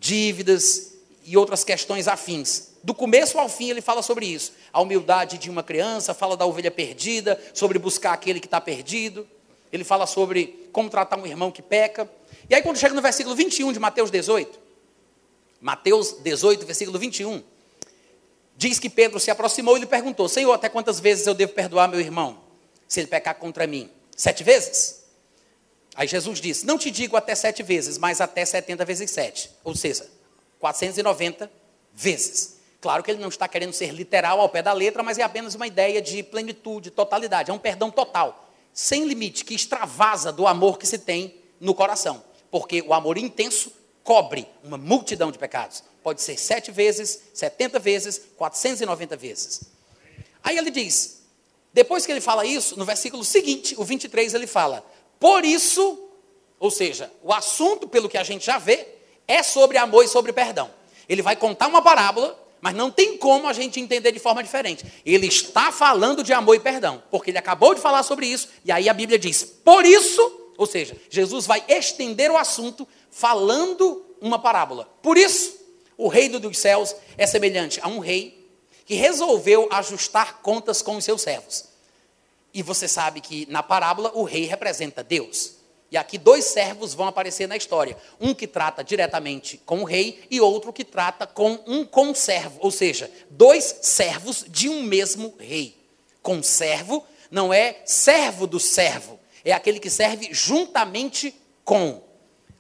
dívidas e outras questões afins. Do começo ao fim ele fala sobre isso. A humildade de uma criança, fala da ovelha perdida, sobre buscar aquele que está perdido. Ele fala sobre como tratar um irmão que peca. E aí, quando chega no versículo 21 de Mateus 18, Mateus 18, versículo 21, diz que Pedro se aproximou e lhe perguntou: Senhor, até quantas vezes eu devo perdoar meu irmão, se ele pecar contra mim? Sete vezes? Aí Jesus disse: Não te digo até sete vezes, mas até setenta vezes sete. Ou seja, 490 vezes. Claro que ele não está querendo ser literal ao pé da letra, mas é apenas uma ideia de plenitude, totalidade. É um perdão total, sem limite, que extravasa do amor que se tem no coração. Porque o amor intenso cobre uma multidão de pecados. Pode ser sete vezes, setenta vezes, 490 vezes. Aí ele diz, depois que ele fala isso, no versículo seguinte, o 23, ele fala: Por isso, ou seja, o assunto, pelo que a gente já vê, é sobre amor e sobre perdão. Ele vai contar uma parábola mas não tem como a gente entender de forma diferente. Ele está falando de amor e perdão, porque ele acabou de falar sobre isso, e aí a Bíblia diz: por isso, ou seja, Jesus vai estender o assunto falando uma parábola. Por isso, o reino dos céus é semelhante a um rei que resolveu ajustar contas com os seus servos. E você sabe que na parábola o rei representa Deus. E aqui dois servos vão aparecer na história. Um que trata diretamente com o rei e outro que trata com um conservo. Ou seja, dois servos de um mesmo rei. Conservo não é servo do servo, é aquele que serve juntamente com.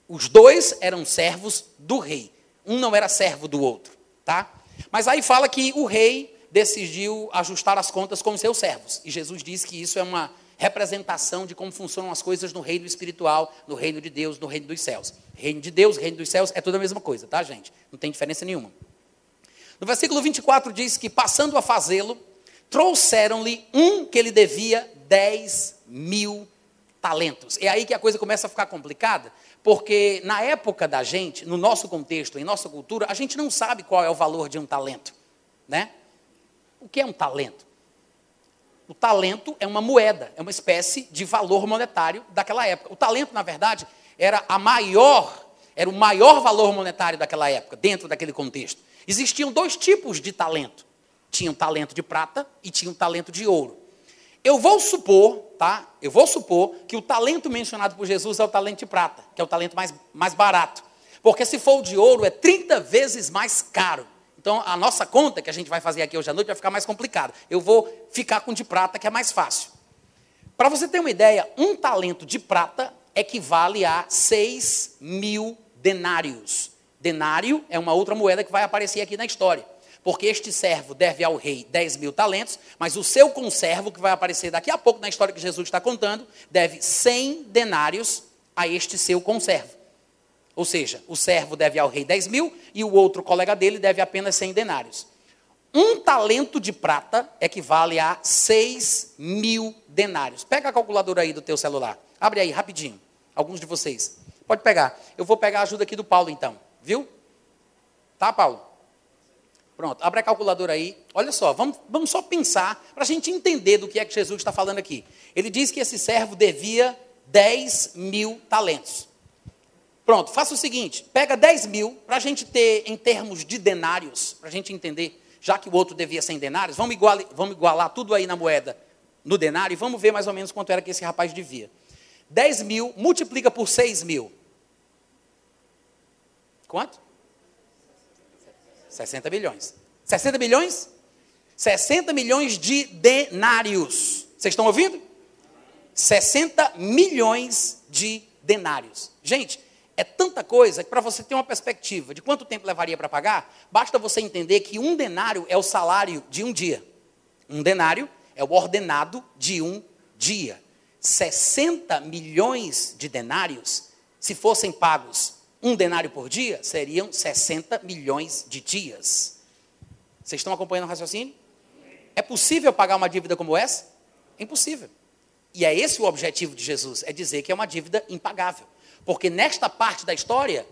Os dois eram servos do rei. Um não era servo do outro, tá? Mas aí fala que o rei decidiu ajustar as contas com seus servos. E Jesus diz que isso é uma representação de como funcionam as coisas no reino espiritual, no reino de Deus, no reino dos céus. Reino de Deus, reino dos céus é tudo a mesma coisa, tá, gente? Não tem diferença nenhuma. No versículo 24 diz que, passando a fazê-lo, trouxeram-lhe um que ele devia 10 mil talentos. É aí que a coisa começa a ficar complicada, porque na época da gente, no nosso contexto, em nossa cultura, a gente não sabe qual é o valor de um talento, né? O que é um talento? O talento é uma moeda, é uma espécie de valor monetário daquela época. O talento, na verdade, era a maior, era o maior valor monetário daquela época, dentro daquele contexto. Existiam dois tipos de talento. Tinha um talento de prata e tinha um talento de ouro. Eu vou supor, tá? Eu vou supor que o talento mencionado por Jesus é o talento de prata, que é o talento mais, mais barato. Porque se for o de ouro, é 30 vezes mais caro. Então, a nossa conta que a gente vai fazer aqui hoje à noite vai ficar mais complicada. Eu vou ficar com de prata, que é mais fácil. Para você ter uma ideia, um talento de prata equivale a 6 mil denários. Denário é uma outra moeda que vai aparecer aqui na história. Porque este servo deve ao rei 10 mil talentos, mas o seu conservo, que vai aparecer daqui a pouco na história que Jesus está contando, deve 100 denários a este seu conservo. Ou seja, o servo deve ao rei 10 mil e o outro colega dele deve apenas 100 denários. Um talento de prata equivale a 6 mil denários. Pega a calculadora aí do teu celular. Abre aí, rapidinho. Alguns de vocês. Pode pegar. Eu vou pegar a ajuda aqui do Paulo, então. Viu? Tá, Paulo? Pronto, abre a calculadora aí. Olha só, vamos, vamos só pensar para a gente entender do que é que Jesus está falando aqui. Ele diz que esse servo devia 10 mil talentos. Pronto, faça o seguinte: pega 10 mil, para a gente ter em termos de denários, para a gente entender, já que o outro devia 100 denários, vamos igualar, vamos igualar tudo aí na moeda, no denário, e vamos ver mais ou menos quanto era que esse rapaz devia. 10 mil multiplica por 6 mil. Quanto? 60 milhões. 60 milhões? 60 milhões de denários. Vocês estão ouvindo? 60 milhões de denários. Gente, é tanta coisa que para você ter uma perspectiva de quanto tempo levaria para pagar, basta você entender que um denário é o salário de um dia. Um denário é o ordenado de um dia. 60 milhões de denários, se fossem pagos um denário por dia, seriam 60 milhões de dias. Vocês estão acompanhando o raciocínio? É possível pagar uma dívida como essa? Impossível. E é esse o objetivo de Jesus, é dizer que é uma dívida impagável. Porque nesta parte da história,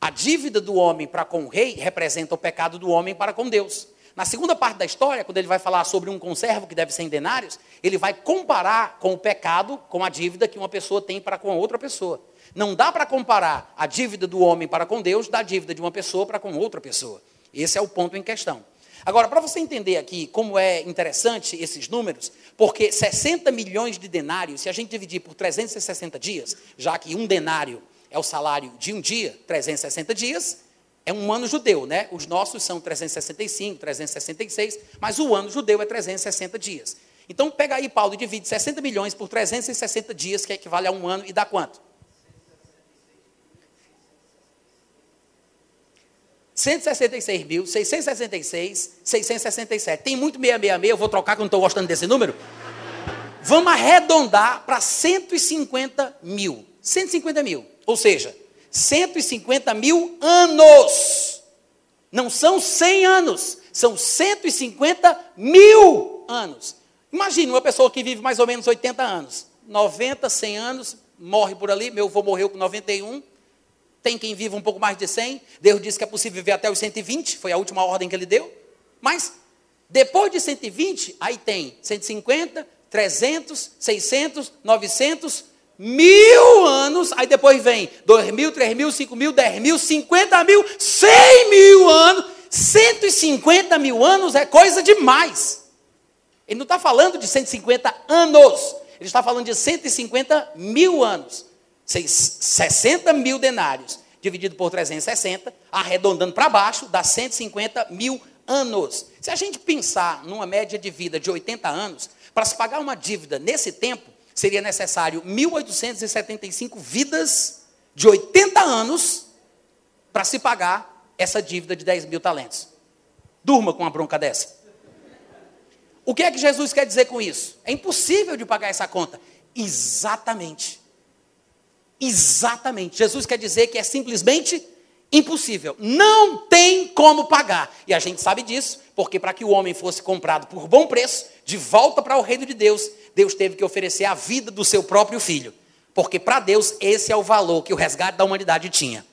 a dívida do homem para com o rei representa o pecado do homem para com Deus. Na segunda parte da história, quando ele vai falar sobre um conservo que deve ser em denários, ele vai comparar com o pecado, com a dívida que uma pessoa tem para com outra pessoa. Não dá para comparar a dívida do homem para com Deus da dívida de uma pessoa para com outra pessoa. Esse é o ponto em questão. Agora, para você entender aqui como é interessante esses números, porque 60 milhões de denários, se a gente dividir por 360 dias, já que um denário é o salário de um dia, 360 dias, é um ano judeu, né? Os nossos são 365, 366, mas o ano judeu é 360 dias. Então, pega aí, Paulo, e divide 60 milhões por 360 dias, que equivale a um ano, e dá quanto? 166 mil, 666, 667. Tem muito 666, eu vou trocar que eu não estou gostando desse número. Vamos arredondar para 150 mil. 150 mil. Ou seja, 150 mil anos. Não são 100 anos, são 150 mil anos. Imagine uma pessoa que vive mais ou menos 80 anos. 90, 100 anos, morre por ali. Meu avô morreu com 91. Tem quem viva um pouco mais de 100. Deus disse que é possível viver até os 120, foi a última ordem que ele deu. Mas, depois de 120, aí tem 150, 300, 600, 900, mil anos. Aí depois vem 2 mil, 3 mil, 5 mil, 10 mil, 50 mil, 100 mil anos. 150 mil anos é coisa demais. Ele não está falando de 150 anos. Ele está falando de 150 mil anos. 60 mil denários dividido por 360, arredondando para baixo, dá 150 mil anos. Se a gente pensar numa média de vida de 80 anos, para se pagar uma dívida nesse tempo, seria necessário 1.875 vidas de 80 anos para se pagar essa dívida de 10 mil talentos. Durma com uma bronca dessa. O que é que Jesus quer dizer com isso? É impossível de pagar essa conta. Exatamente. Exatamente. Jesus quer dizer que é simplesmente impossível. Não tem como pagar. E a gente sabe disso, porque para que o homem fosse comprado por bom preço, de volta para o reino de Deus, Deus teve que oferecer a vida do seu próprio filho. Porque para Deus esse é o valor que o resgate da humanidade tinha.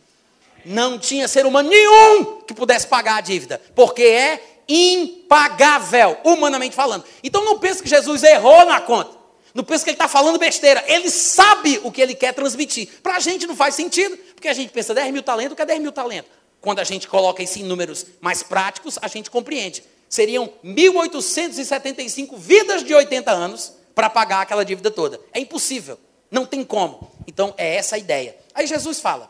Não tinha ser humano nenhum que pudesse pagar a dívida, porque é impagável, humanamente falando. Então não pense que Jesus errou na conta. Não pensa que ele está falando besteira. Ele sabe o que ele quer transmitir. Para a gente não faz sentido, porque a gente pensa 10 mil talentos, o que é 10 mil talentos? Quando a gente coloca isso em números mais práticos, a gente compreende. Seriam 1.875 vidas de 80 anos para pagar aquela dívida toda. É impossível. Não tem como. Então, é essa a ideia. Aí Jesus fala,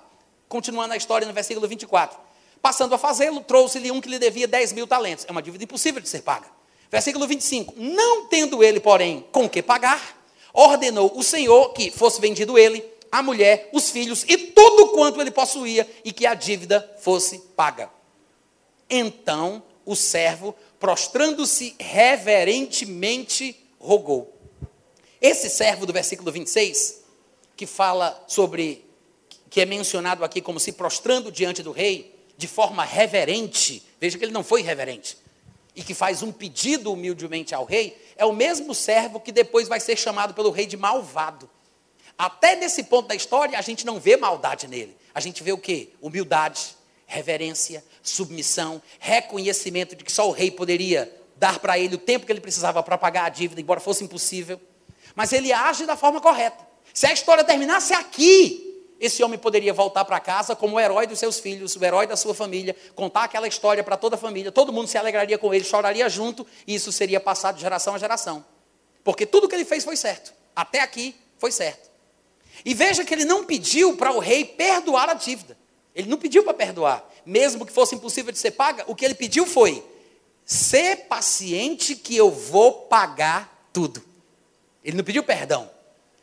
continuando a história no versículo 24. Passando a fazê-lo, trouxe-lhe um que lhe devia 10 mil talentos. É uma dívida impossível de ser paga. Versículo 25. Não tendo ele, porém, com que pagar, ordenou o Senhor que fosse vendido ele, a mulher, os filhos e tudo quanto ele possuía e que a dívida fosse paga. Então o servo, prostrando-se reverentemente, rogou. Esse servo do versículo 26, que fala sobre, que é mencionado aqui como se prostrando diante do rei, de forma reverente, veja que ele não foi reverente, e que faz um pedido humildemente ao rei, é o mesmo servo que depois vai ser chamado pelo rei de malvado. Até nesse ponto da história, a gente não vê maldade nele. A gente vê o quê? Humildade, reverência, submissão, reconhecimento de que só o rei poderia dar para ele o tempo que ele precisava para pagar a dívida, embora fosse impossível. Mas ele age da forma correta. Se a história terminasse aqui, esse homem poderia voltar para casa como o herói dos seus filhos, o herói da sua família, contar aquela história para toda a família, todo mundo se alegraria com ele, choraria junto, e isso seria passado de geração a geração. Porque tudo que ele fez foi certo. Até aqui foi certo. E veja que ele não pediu para o rei perdoar a dívida. Ele não pediu para perdoar. Mesmo que fosse impossível de ser paga, o que ele pediu foi: ser paciente que eu vou pagar tudo. Ele não pediu perdão.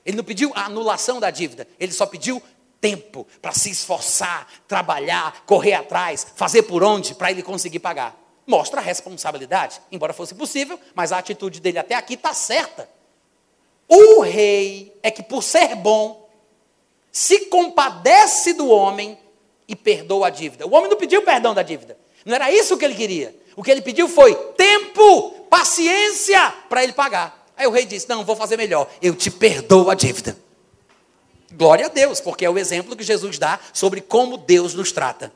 Ele não pediu a anulação da dívida. Ele só pediu tempo para se esforçar, trabalhar, correr atrás, fazer por onde para ele conseguir pagar. Mostra a responsabilidade, embora fosse possível, mas a atitude dele até aqui está certa. O rei é que, por ser bom, se compadece do homem e perdoa a dívida. O homem não pediu perdão da dívida. Não era isso que ele queria. O que ele pediu foi tempo, paciência para ele pagar. Aí o rei disse: Não, vou fazer melhor. Eu te perdoo a dívida. Glória a Deus, porque é o exemplo que Jesus dá sobre como Deus nos trata.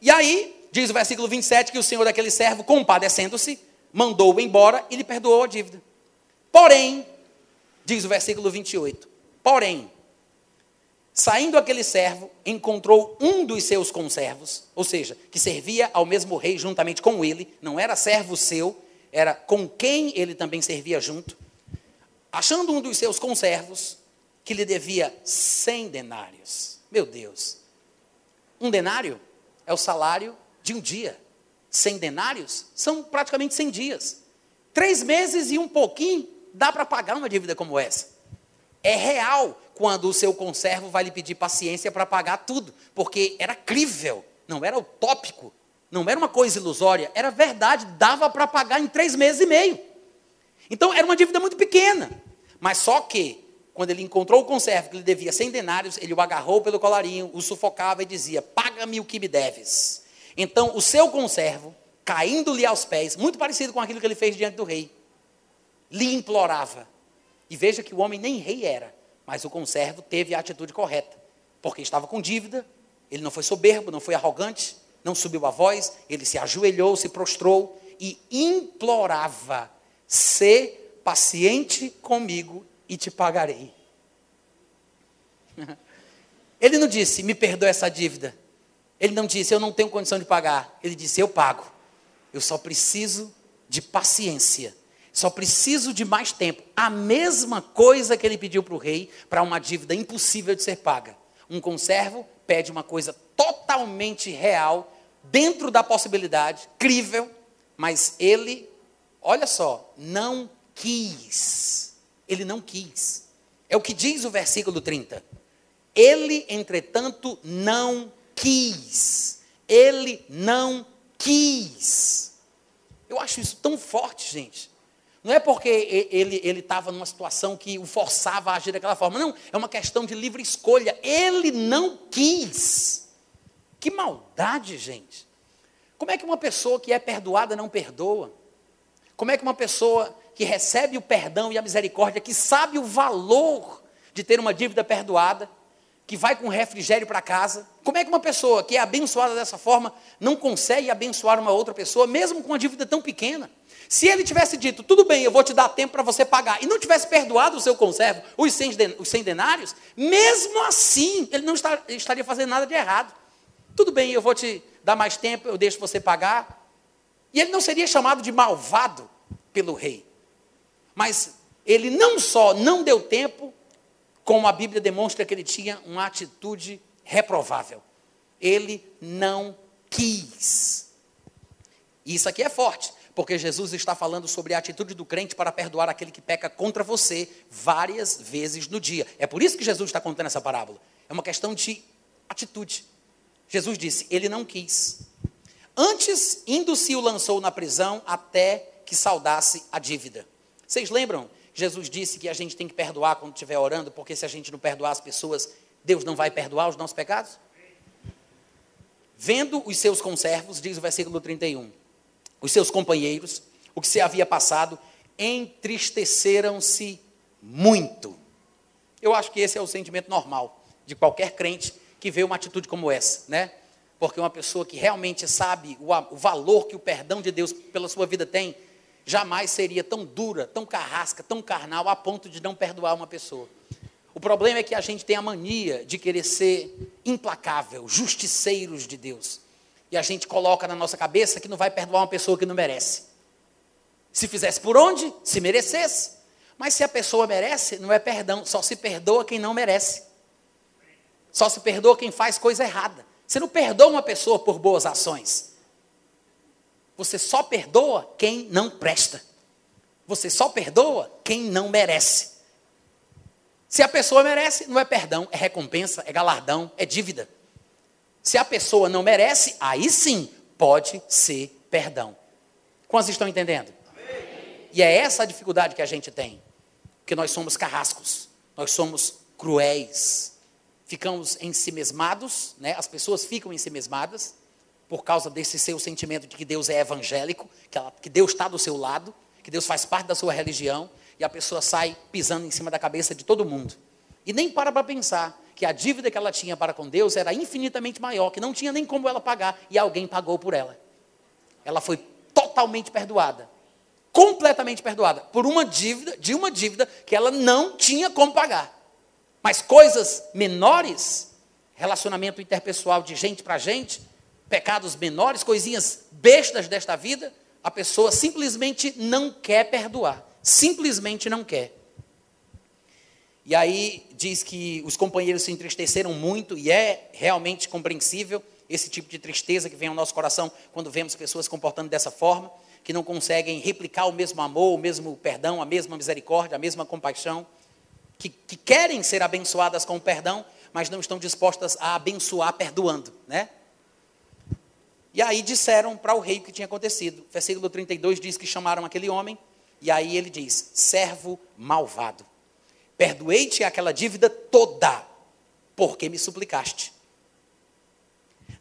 E aí, Diz o versículo 27 que o senhor daquele servo, compadecendo-se, mandou-o embora e lhe perdoou a dívida. Porém, diz o versículo 28, porém, saindo aquele servo, encontrou um dos seus conservos, ou seja, que servia ao mesmo rei juntamente com ele, não era servo seu, era com quem ele também servia junto. Achando um dos seus conservos, que lhe devia cem denários. Meu Deus. Um denário é o salário de um dia. Cem denários são praticamente cem dias. Três meses e um pouquinho dá para pagar uma dívida como essa. É real quando o seu conservo vai lhe pedir paciência para pagar tudo, porque era crível, não era utópico, não era uma coisa ilusória, era verdade, dava para pagar em três meses e meio. Então era uma dívida muito pequena, mas só que quando ele encontrou o conservo que lhe devia 100 denários, ele o agarrou pelo colarinho, o sufocava e dizia: Paga-me o que me deves. Então o seu conservo, caindo-lhe aos pés, muito parecido com aquilo que ele fez diante do rei, lhe implorava. E veja que o homem nem rei era, mas o conservo teve a atitude correta, porque estava com dívida, ele não foi soberbo, não foi arrogante, não subiu a voz, ele se ajoelhou, se prostrou e implorava: ser paciente comigo e te pagarei. Ele não disse, me perdoa essa dívida. Ele não disse, eu não tenho condição de pagar. Ele disse, eu pago. Eu só preciso de paciência. Só preciso de mais tempo. A mesma coisa que ele pediu para o rei para uma dívida impossível de ser paga. Um conservo pede uma coisa totalmente real, dentro da possibilidade, crível, mas ele, olha só, não quis ele não quis. É o que diz o versículo 30. Ele, entretanto, não quis. Ele não quis. Eu acho isso tão forte, gente. Não é porque ele estava numa situação que o forçava a agir daquela forma. Não, é uma questão de livre escolha. Ele não quis. Que maldade, gente. Como é que uma pessoa que é perdoada não perdoa? Como é que uma pessoa que recebe o perdão e a misericórdia, que sabe o valor de ter uma dívida perdoada, que vai com refrigério para casa. Como é que uma pessoa que é abençoada dessa forma não consegue abençoar uma outra pessoa, mesmo com uma dívida tão pequena? Se ele tivesse dito, tudo bem, eu vou te dar tempo para você pagar, e não tivesse perdoado o seu conservo, os 100 denários, mesmo assim, ele não estaria fazendo nada de errado. Tudo bem, eu vou te dar mais tempo, eu deixo você pagar. E ele não seria chamado de malvado pelo rei. Mas ele não só não deu tempo, como a Bíblia demonstra que ele tinha uma atitude reprovável. Ele não quis. Isso aqui é forte, porque Jesus está falando sobre a atitude do crente para perdoar aquele que peca contra você várias vezes no dia. É por isso que Jesus está contando essa parábola. É uma questão de atitude. Jesus disse: Ele não quis. Antes, indo-se o lançou na prisão até que saudasse a dívida. Vocês lembram? Jesus disse que a gente tem que perdoar quando estiver orando, porque se a gente não perdoar as pessoas, Deus não vai perdoar os nossos pecados? Vendo os seus conservos, diz o versículo 31, os seus companheiros, o que se havia passado, entristeceram-se muito. Eu acho que esse é o sentimento normal de qualquer crente que vê uma atitude como essa, né? Porque uma pessoa que realmente sabe o, o valor que o perdão de Deus pela sua vida tem, jamais seria tão dura, tão carrasca, tão carnal, a ponto de não perdoar uma pessoa. O problema é que a gente tem a mania de querer ser implacável, justiceiros de Deus. E a gente coloca na nossa cabeça que não vai perdoar uma pessoa que não merece. Se fizesse por onde? Se merecesse. Mas se a pessoa merece, não é perdão, só se perdoa quem não merece. Só se perdoa quem faz coisa errada. Você não perdoa uma pessoa por boas ações. Você só perdoa quem não presta. Você só perdoa quem não merece. Se a pessoa merece, não é perdão, é recompensa, é galardão, é dívida. Se a pessoa não merece, aí sim pode ser perdão. Quantos estão entendendo? Amém. E é essa a dificuldade que a gente tem. Porque nós somos carrascos, nós somos cruéis, ficamos ensimesmados, né? as pessoas ficam ensimesmadas, por causa desse seu sentimento de que Deus é evangélico, que, ela, que Deus está do seu lado, que Deus faz parte da sua religião, e a pessoa sai pisando em cima da cabeça de todo mundo. E nem para para pensar que a dívida que ela tinha para com Deus era infinitamente maior, que não tinha nem como ela pagar, e alguém pagou por ela. Ela foi totalmente perdoada. Completamente perdoada por uma dívida, de uma dívida que ela não tinha como pagar. Mas coisas menores, relacionamento interpessoal de gente para gente, pecados menores, coisinhas bestas desta vida, a pessoa simplesmente não quer perdoar. Simplesmente não quer. E aí diz que os companheiros se entristeceram muito, e é realmente compreensível esse tipo de tristeza que vem ao nosso coração quando vemos pessoas comportando dessa forma, que não conseguem replicar o mesmo amor, o mesmo perdão, a mesma misericórdia, a mesma compaixão, que, que querem ser abençoadas com o perdão, mas não estão dispostas a abençoar perdoando, né? E aí disseram para o rei o que tinha acontecido. Versículo 32 diz que chamaram aquele homem, e aí ele diz: servo malvado, perdoei-te aquela dívida toda, porque me suplicaste.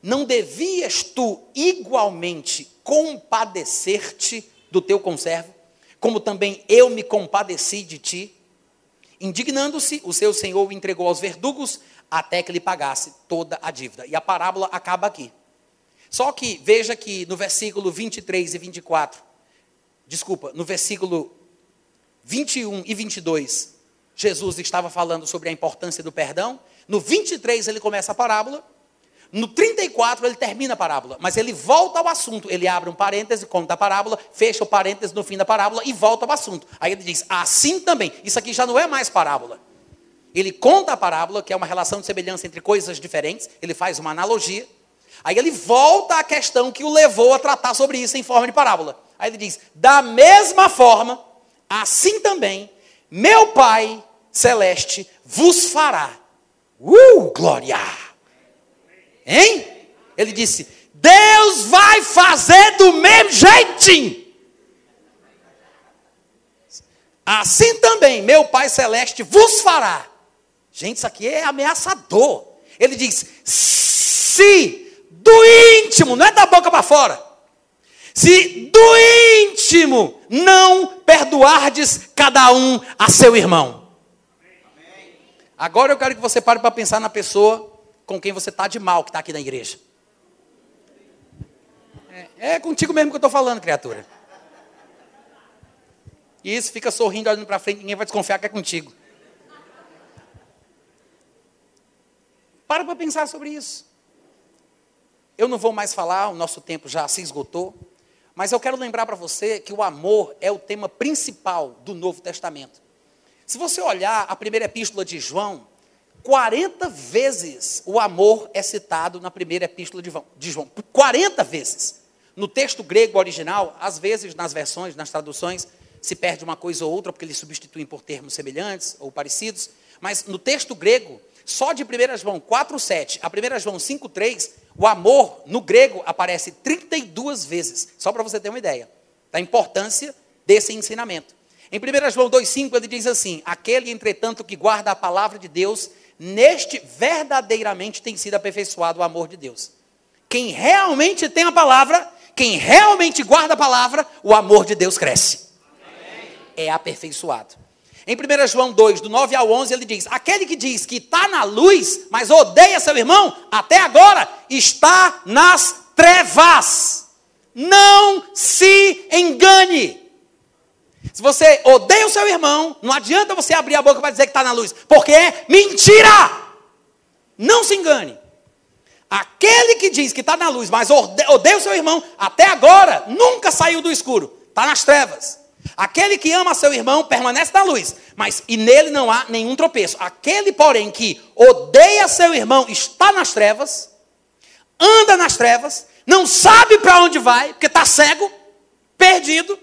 Não devias tu igualmente compadecer-te do teu conservo, como também eu me compadeci de ti? Indignando-se, o seu senhor o entregou aos verdugos até que lhe pagasse toda a dívida. E a parábola acaba aqui. Só que veja que no versículo 23 e 24, desculpa, no versículo 21 e 22, Jesus estava falando sobre a importância do perdão. No 23 ele começa a parábola. No 34 ele termina a parábola, mas ele volta ao assunto. Ele abre um parêntese, conta a parábola, fecha o parêntese no fim da parábola e volta ao assunto. Aí ele diz: assim também. Isso aqui já não é mais parábola. Ele conta a parábola, que é uma relação de semelhança entre coisas diferentes. Ele faz uma analogia. Aí ele volta à questão que o levou a tratar sobre isso em forma de parábola. Aí ele diz: da mesma forma, assim também, meu Pai celeste vos fará. Uh, glória! Hein? Ele disse: Deus vai fazer do mesmo jeitinho. Assim também, meu Pai celeste vos fará. Gente, isso aqui é ameaçador. Ele diz: se do íntimo, não é da boca para fora. Se do íntimo não perdoardes cada um a seu irmão. Agora eu quero que você pare para pensar na pessoa com quem você está de mal, que está aqui na igreja. É, é contigo mesmo que eu estou falando, criatura. E isso fica sorrindo, olhando para frente, ninguém vai desconfiar que é contigo. Para para pensar sobre isso. Eu não vou mais falar, o nosso tempo já se esgotou. Mas eu quero lembrar para você que o amor é o tema principal do Novo Testamento. Se você olhar a primeira epístola de João, 40 vezes o amor é citado na primeira epístola de João. 40 vezes. No texto grego original, às vezes nas versões, nas traduções, se perde uma coisa ou outra, porque eles substituem por termos semelhantes ou parecidos. Mas no texto grego, só de 1 João 4,7 a 1 João 5,3, o amor no grego aparece 32 vezes, só para você ter uma ideia da importância desse ensinamento. Em 1 João 2,5 ele diz assim: Aquele, entretanto, que guarda a palavra de Deus, neste verdadeiramente tem sido aperfeiçoado o amor de Deus. Quem realmente tem a palavra, quem realmente guarda a palavra, o amor de Deus cresce. É aperfeiçoado. Em 1 João 2, do 9 ao 11, ele diz: Aquele que diz que está na luz, mas odeia seu irmão, até agora está nas trevas. Não se engane. Se você odeia o seu irmão, não adianta você abrir a boca para dizer que está na luz, porque é mentira. Não se engane. Aquele que diz que está na luz, mas odeia o seu irmão, até agora nunca saiu do escuro, está nas trevas. Aquele que ama seu irmão permanece na luz, mas e nele não há nenhum tropeço. Aquele, porém, que odeia seu irmão está nas trevas, anda nas trevas, não sabe para onde vai, porque está cego, perdido,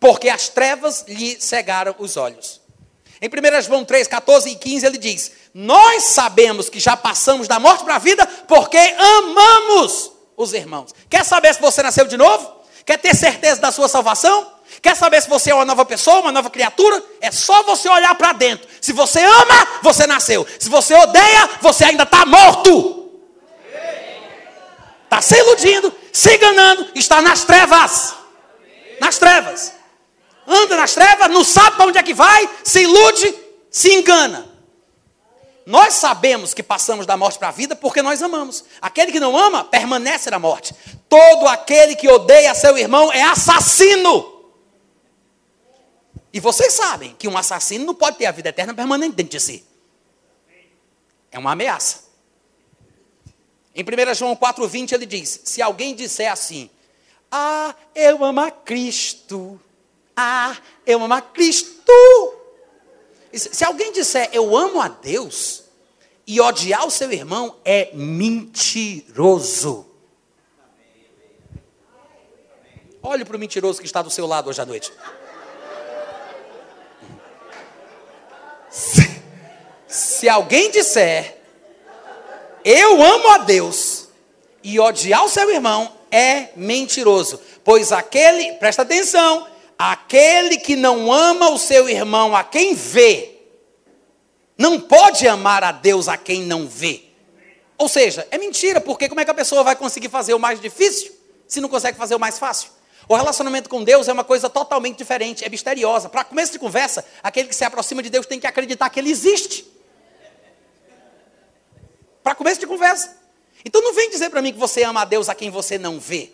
porque as trevas lhe cegaram os olhos. Em 1 João 3, 14 e 15, ele diz: Nós sabemos que já passamos da morte para a vida porque amamos os irmãos. Quer saber se você nasceu de novo? Quer ter certeza da sua salvação? Quer saber se você é uma nova pessoa, uma nova criatura? É só você olhar para dentro. Se você ama, você nasceu. Se você odeia, você ainda está morto. Está se iludindo, se enganando, está nas trevas. Nas trevas. Anda nas trevas, não sabe para onde é que vai, se ilude, se engana. nós sabemos que passamos da morte para a vida porque nós amamos. Aquele que não ama permanece na morte. Todo aquele que odeia seu irmão é assassino. E vocês sabem que um assassino não pode ter a vida eterna permanente dentro de si. É uma ameaça. Em 1 João 4,20 ele diz: Se alguém disser assim, Ah, eu amo a Cristo. Ah, eu amo a Cristo. Se alguém disser eu amo a Deus e odiar o seu irmão, é mentiroso. Olhe para o mentiroso que está do seu lado hoje à noite. Se, se alguém disser eu amo a Deus e odiar o seu irmão, é mentiroso. Pois aquele, presta atenção, Aquele que não ama o seu irmão a quem vê, não pode amar a Deus a quem não vê. Ou seja, é mentira, porque como é que a pessoa vai conseguir fazer o mais difícil se não consegue fazer o mais fácil? O relacionamento com Deus é uma coisa totalmente diferente, é misteriosa. Para começo de conversa, aquele que se aproxima de Deus tem que acreditar que Ele existe. Para começo de conversa. Então não vem dizer para mim que você ama a Deus a quem você não vê,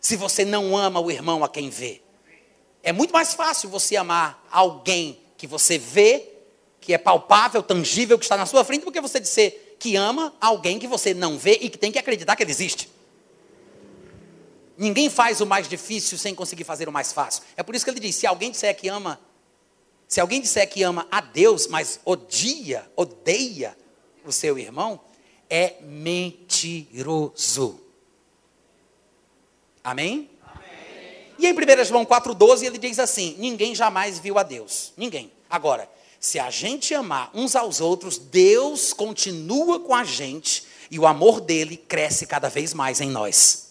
se você não ama o irmão a quem vê. É muito mais fácil você amar alguém que você vê, que é palpável, tangível, que está na sua frente, do que você dizer que ama alguém que você não vê e que tem que acreditar que ele existe. Ninguém faz o mais difícil sem conseguir fazer o mais fácil. É por isso que ele diz: se alguém disser que ama, se alguém disser que ama a Deus, mas odia, odeia o seu irmão, é mentiroso. Amém? E em 1 João 4,12 ele diz assim: Ninguém jamais viu a Deus. Ninguém. Agora, se a gente amar uns aos outros, Deus continua com a gente e o amor dele cresce cada vez mais em nós.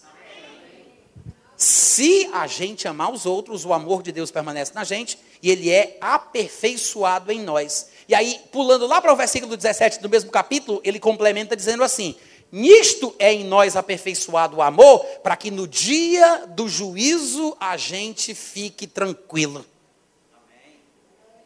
Se a gente amar os outros, o amor de Deus permanece na gente e ele é aperfeiçoado em nós. E aí, pulando lá para o versículo 17 do mesmo capítulo, ele complementa dizendo assim: Nisto é em nós aperfeiçoado o amor, para que no dia do juízo a gente fique tranquilo.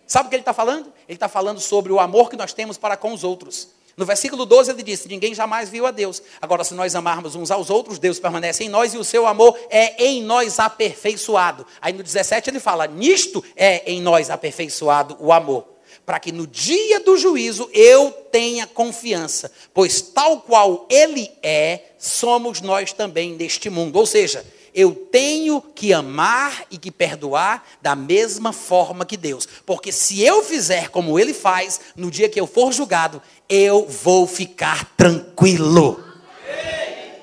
Sabe o que ele está falando? Ele está falando sobre o amor que nós temos para com os outros. No versículo 12 ele disse: Ninguém jamais viu a Deus. Agora, se nós amarmos uns aos outros, Deus permanece em nós e o seu amor é em nós aperfeiçoado. Aí no 17 ele fala: Nisto é em nós aperfeiçoado o amor para que no dia do juízo eu tenha confiança, pois tal qual ele é, somos nós também neste mundo. Ou seja, eu tenho que amar e que perdoar da mesma forma que Deus. Porque se eu fizer como ele faz, no dia que eu for julgado, eu vou ficar tranquilo.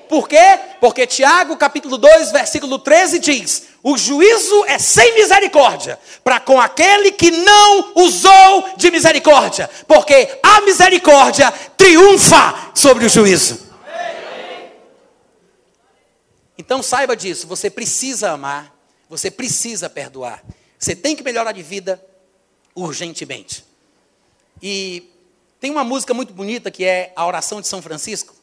Por quê? Porque Tiago, capítulo 2, versículo 13 diz: o juízo é sem misericórdia para com aquele que não usou de misericórdia, porque a misericórdia triunfa sobre o juízo. Então saiba disso, você precisa amar, você precisa perdoar. Você tem que melhorar de vida urgentemente. E tem uma música muito bonita que é a oração de São Francisco,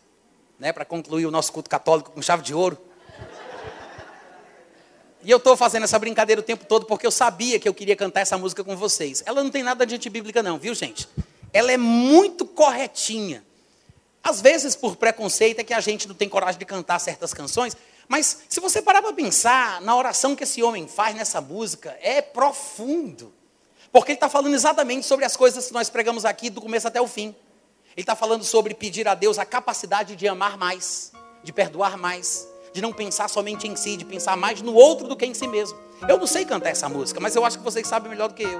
né, para concluir o nosso culto católico com chave de ouro. E eu estou fazendo essa brincadeira o tempo todo porque eu sabia que eu queria cantar essa música com vocês. Ela não tem nada de antibíblica, não, viu, gente? Ela é muito corretinha. Às vezes, por preconceito, é que a gente não tem coragem de cantar certas canções. Mas, se você parar para pensar, na oração que esse homem faz nessa música, é profundo. Porque ele está falando exatamente sobre as coisas que nós pregamos aqui, do começo até o fim. Ele está falando sobre pedir a Deus a capacidade de amar mais, de perdoar mais, de não pensar somente em si, de pensar mais no outro do que em si mesmo. Eu não sei cantar essa música, mas eu acho que vocês sabem melhor do que eu.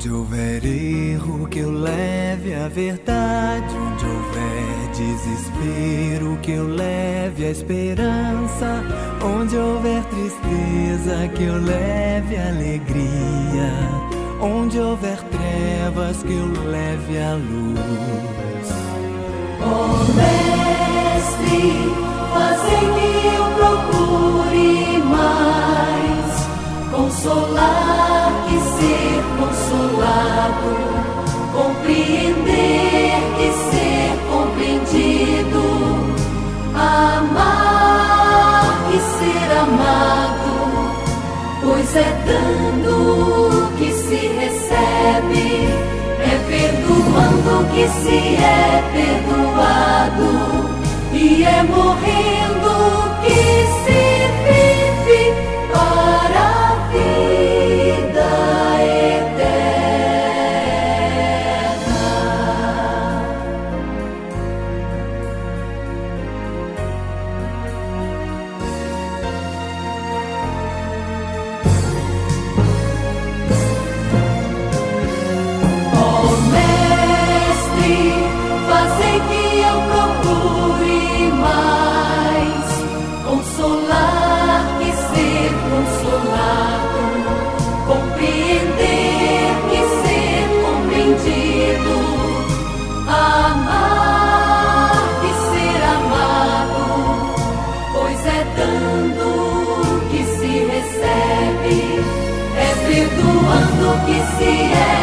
Onde houver erro, que eu leve a verdade. Onde houver desespero que eu leve a esperança. Onde houver tristeza que eu leve alegria. Onde houver trevas que eu leve a luz. Oh Mestre, fazei que eu procure mais consolar que ser consolado, compreender que ser compreendido, amar que ser amado, pois é dando que se recebe, é perdoando que se é perdoado, e é morrendo que se see.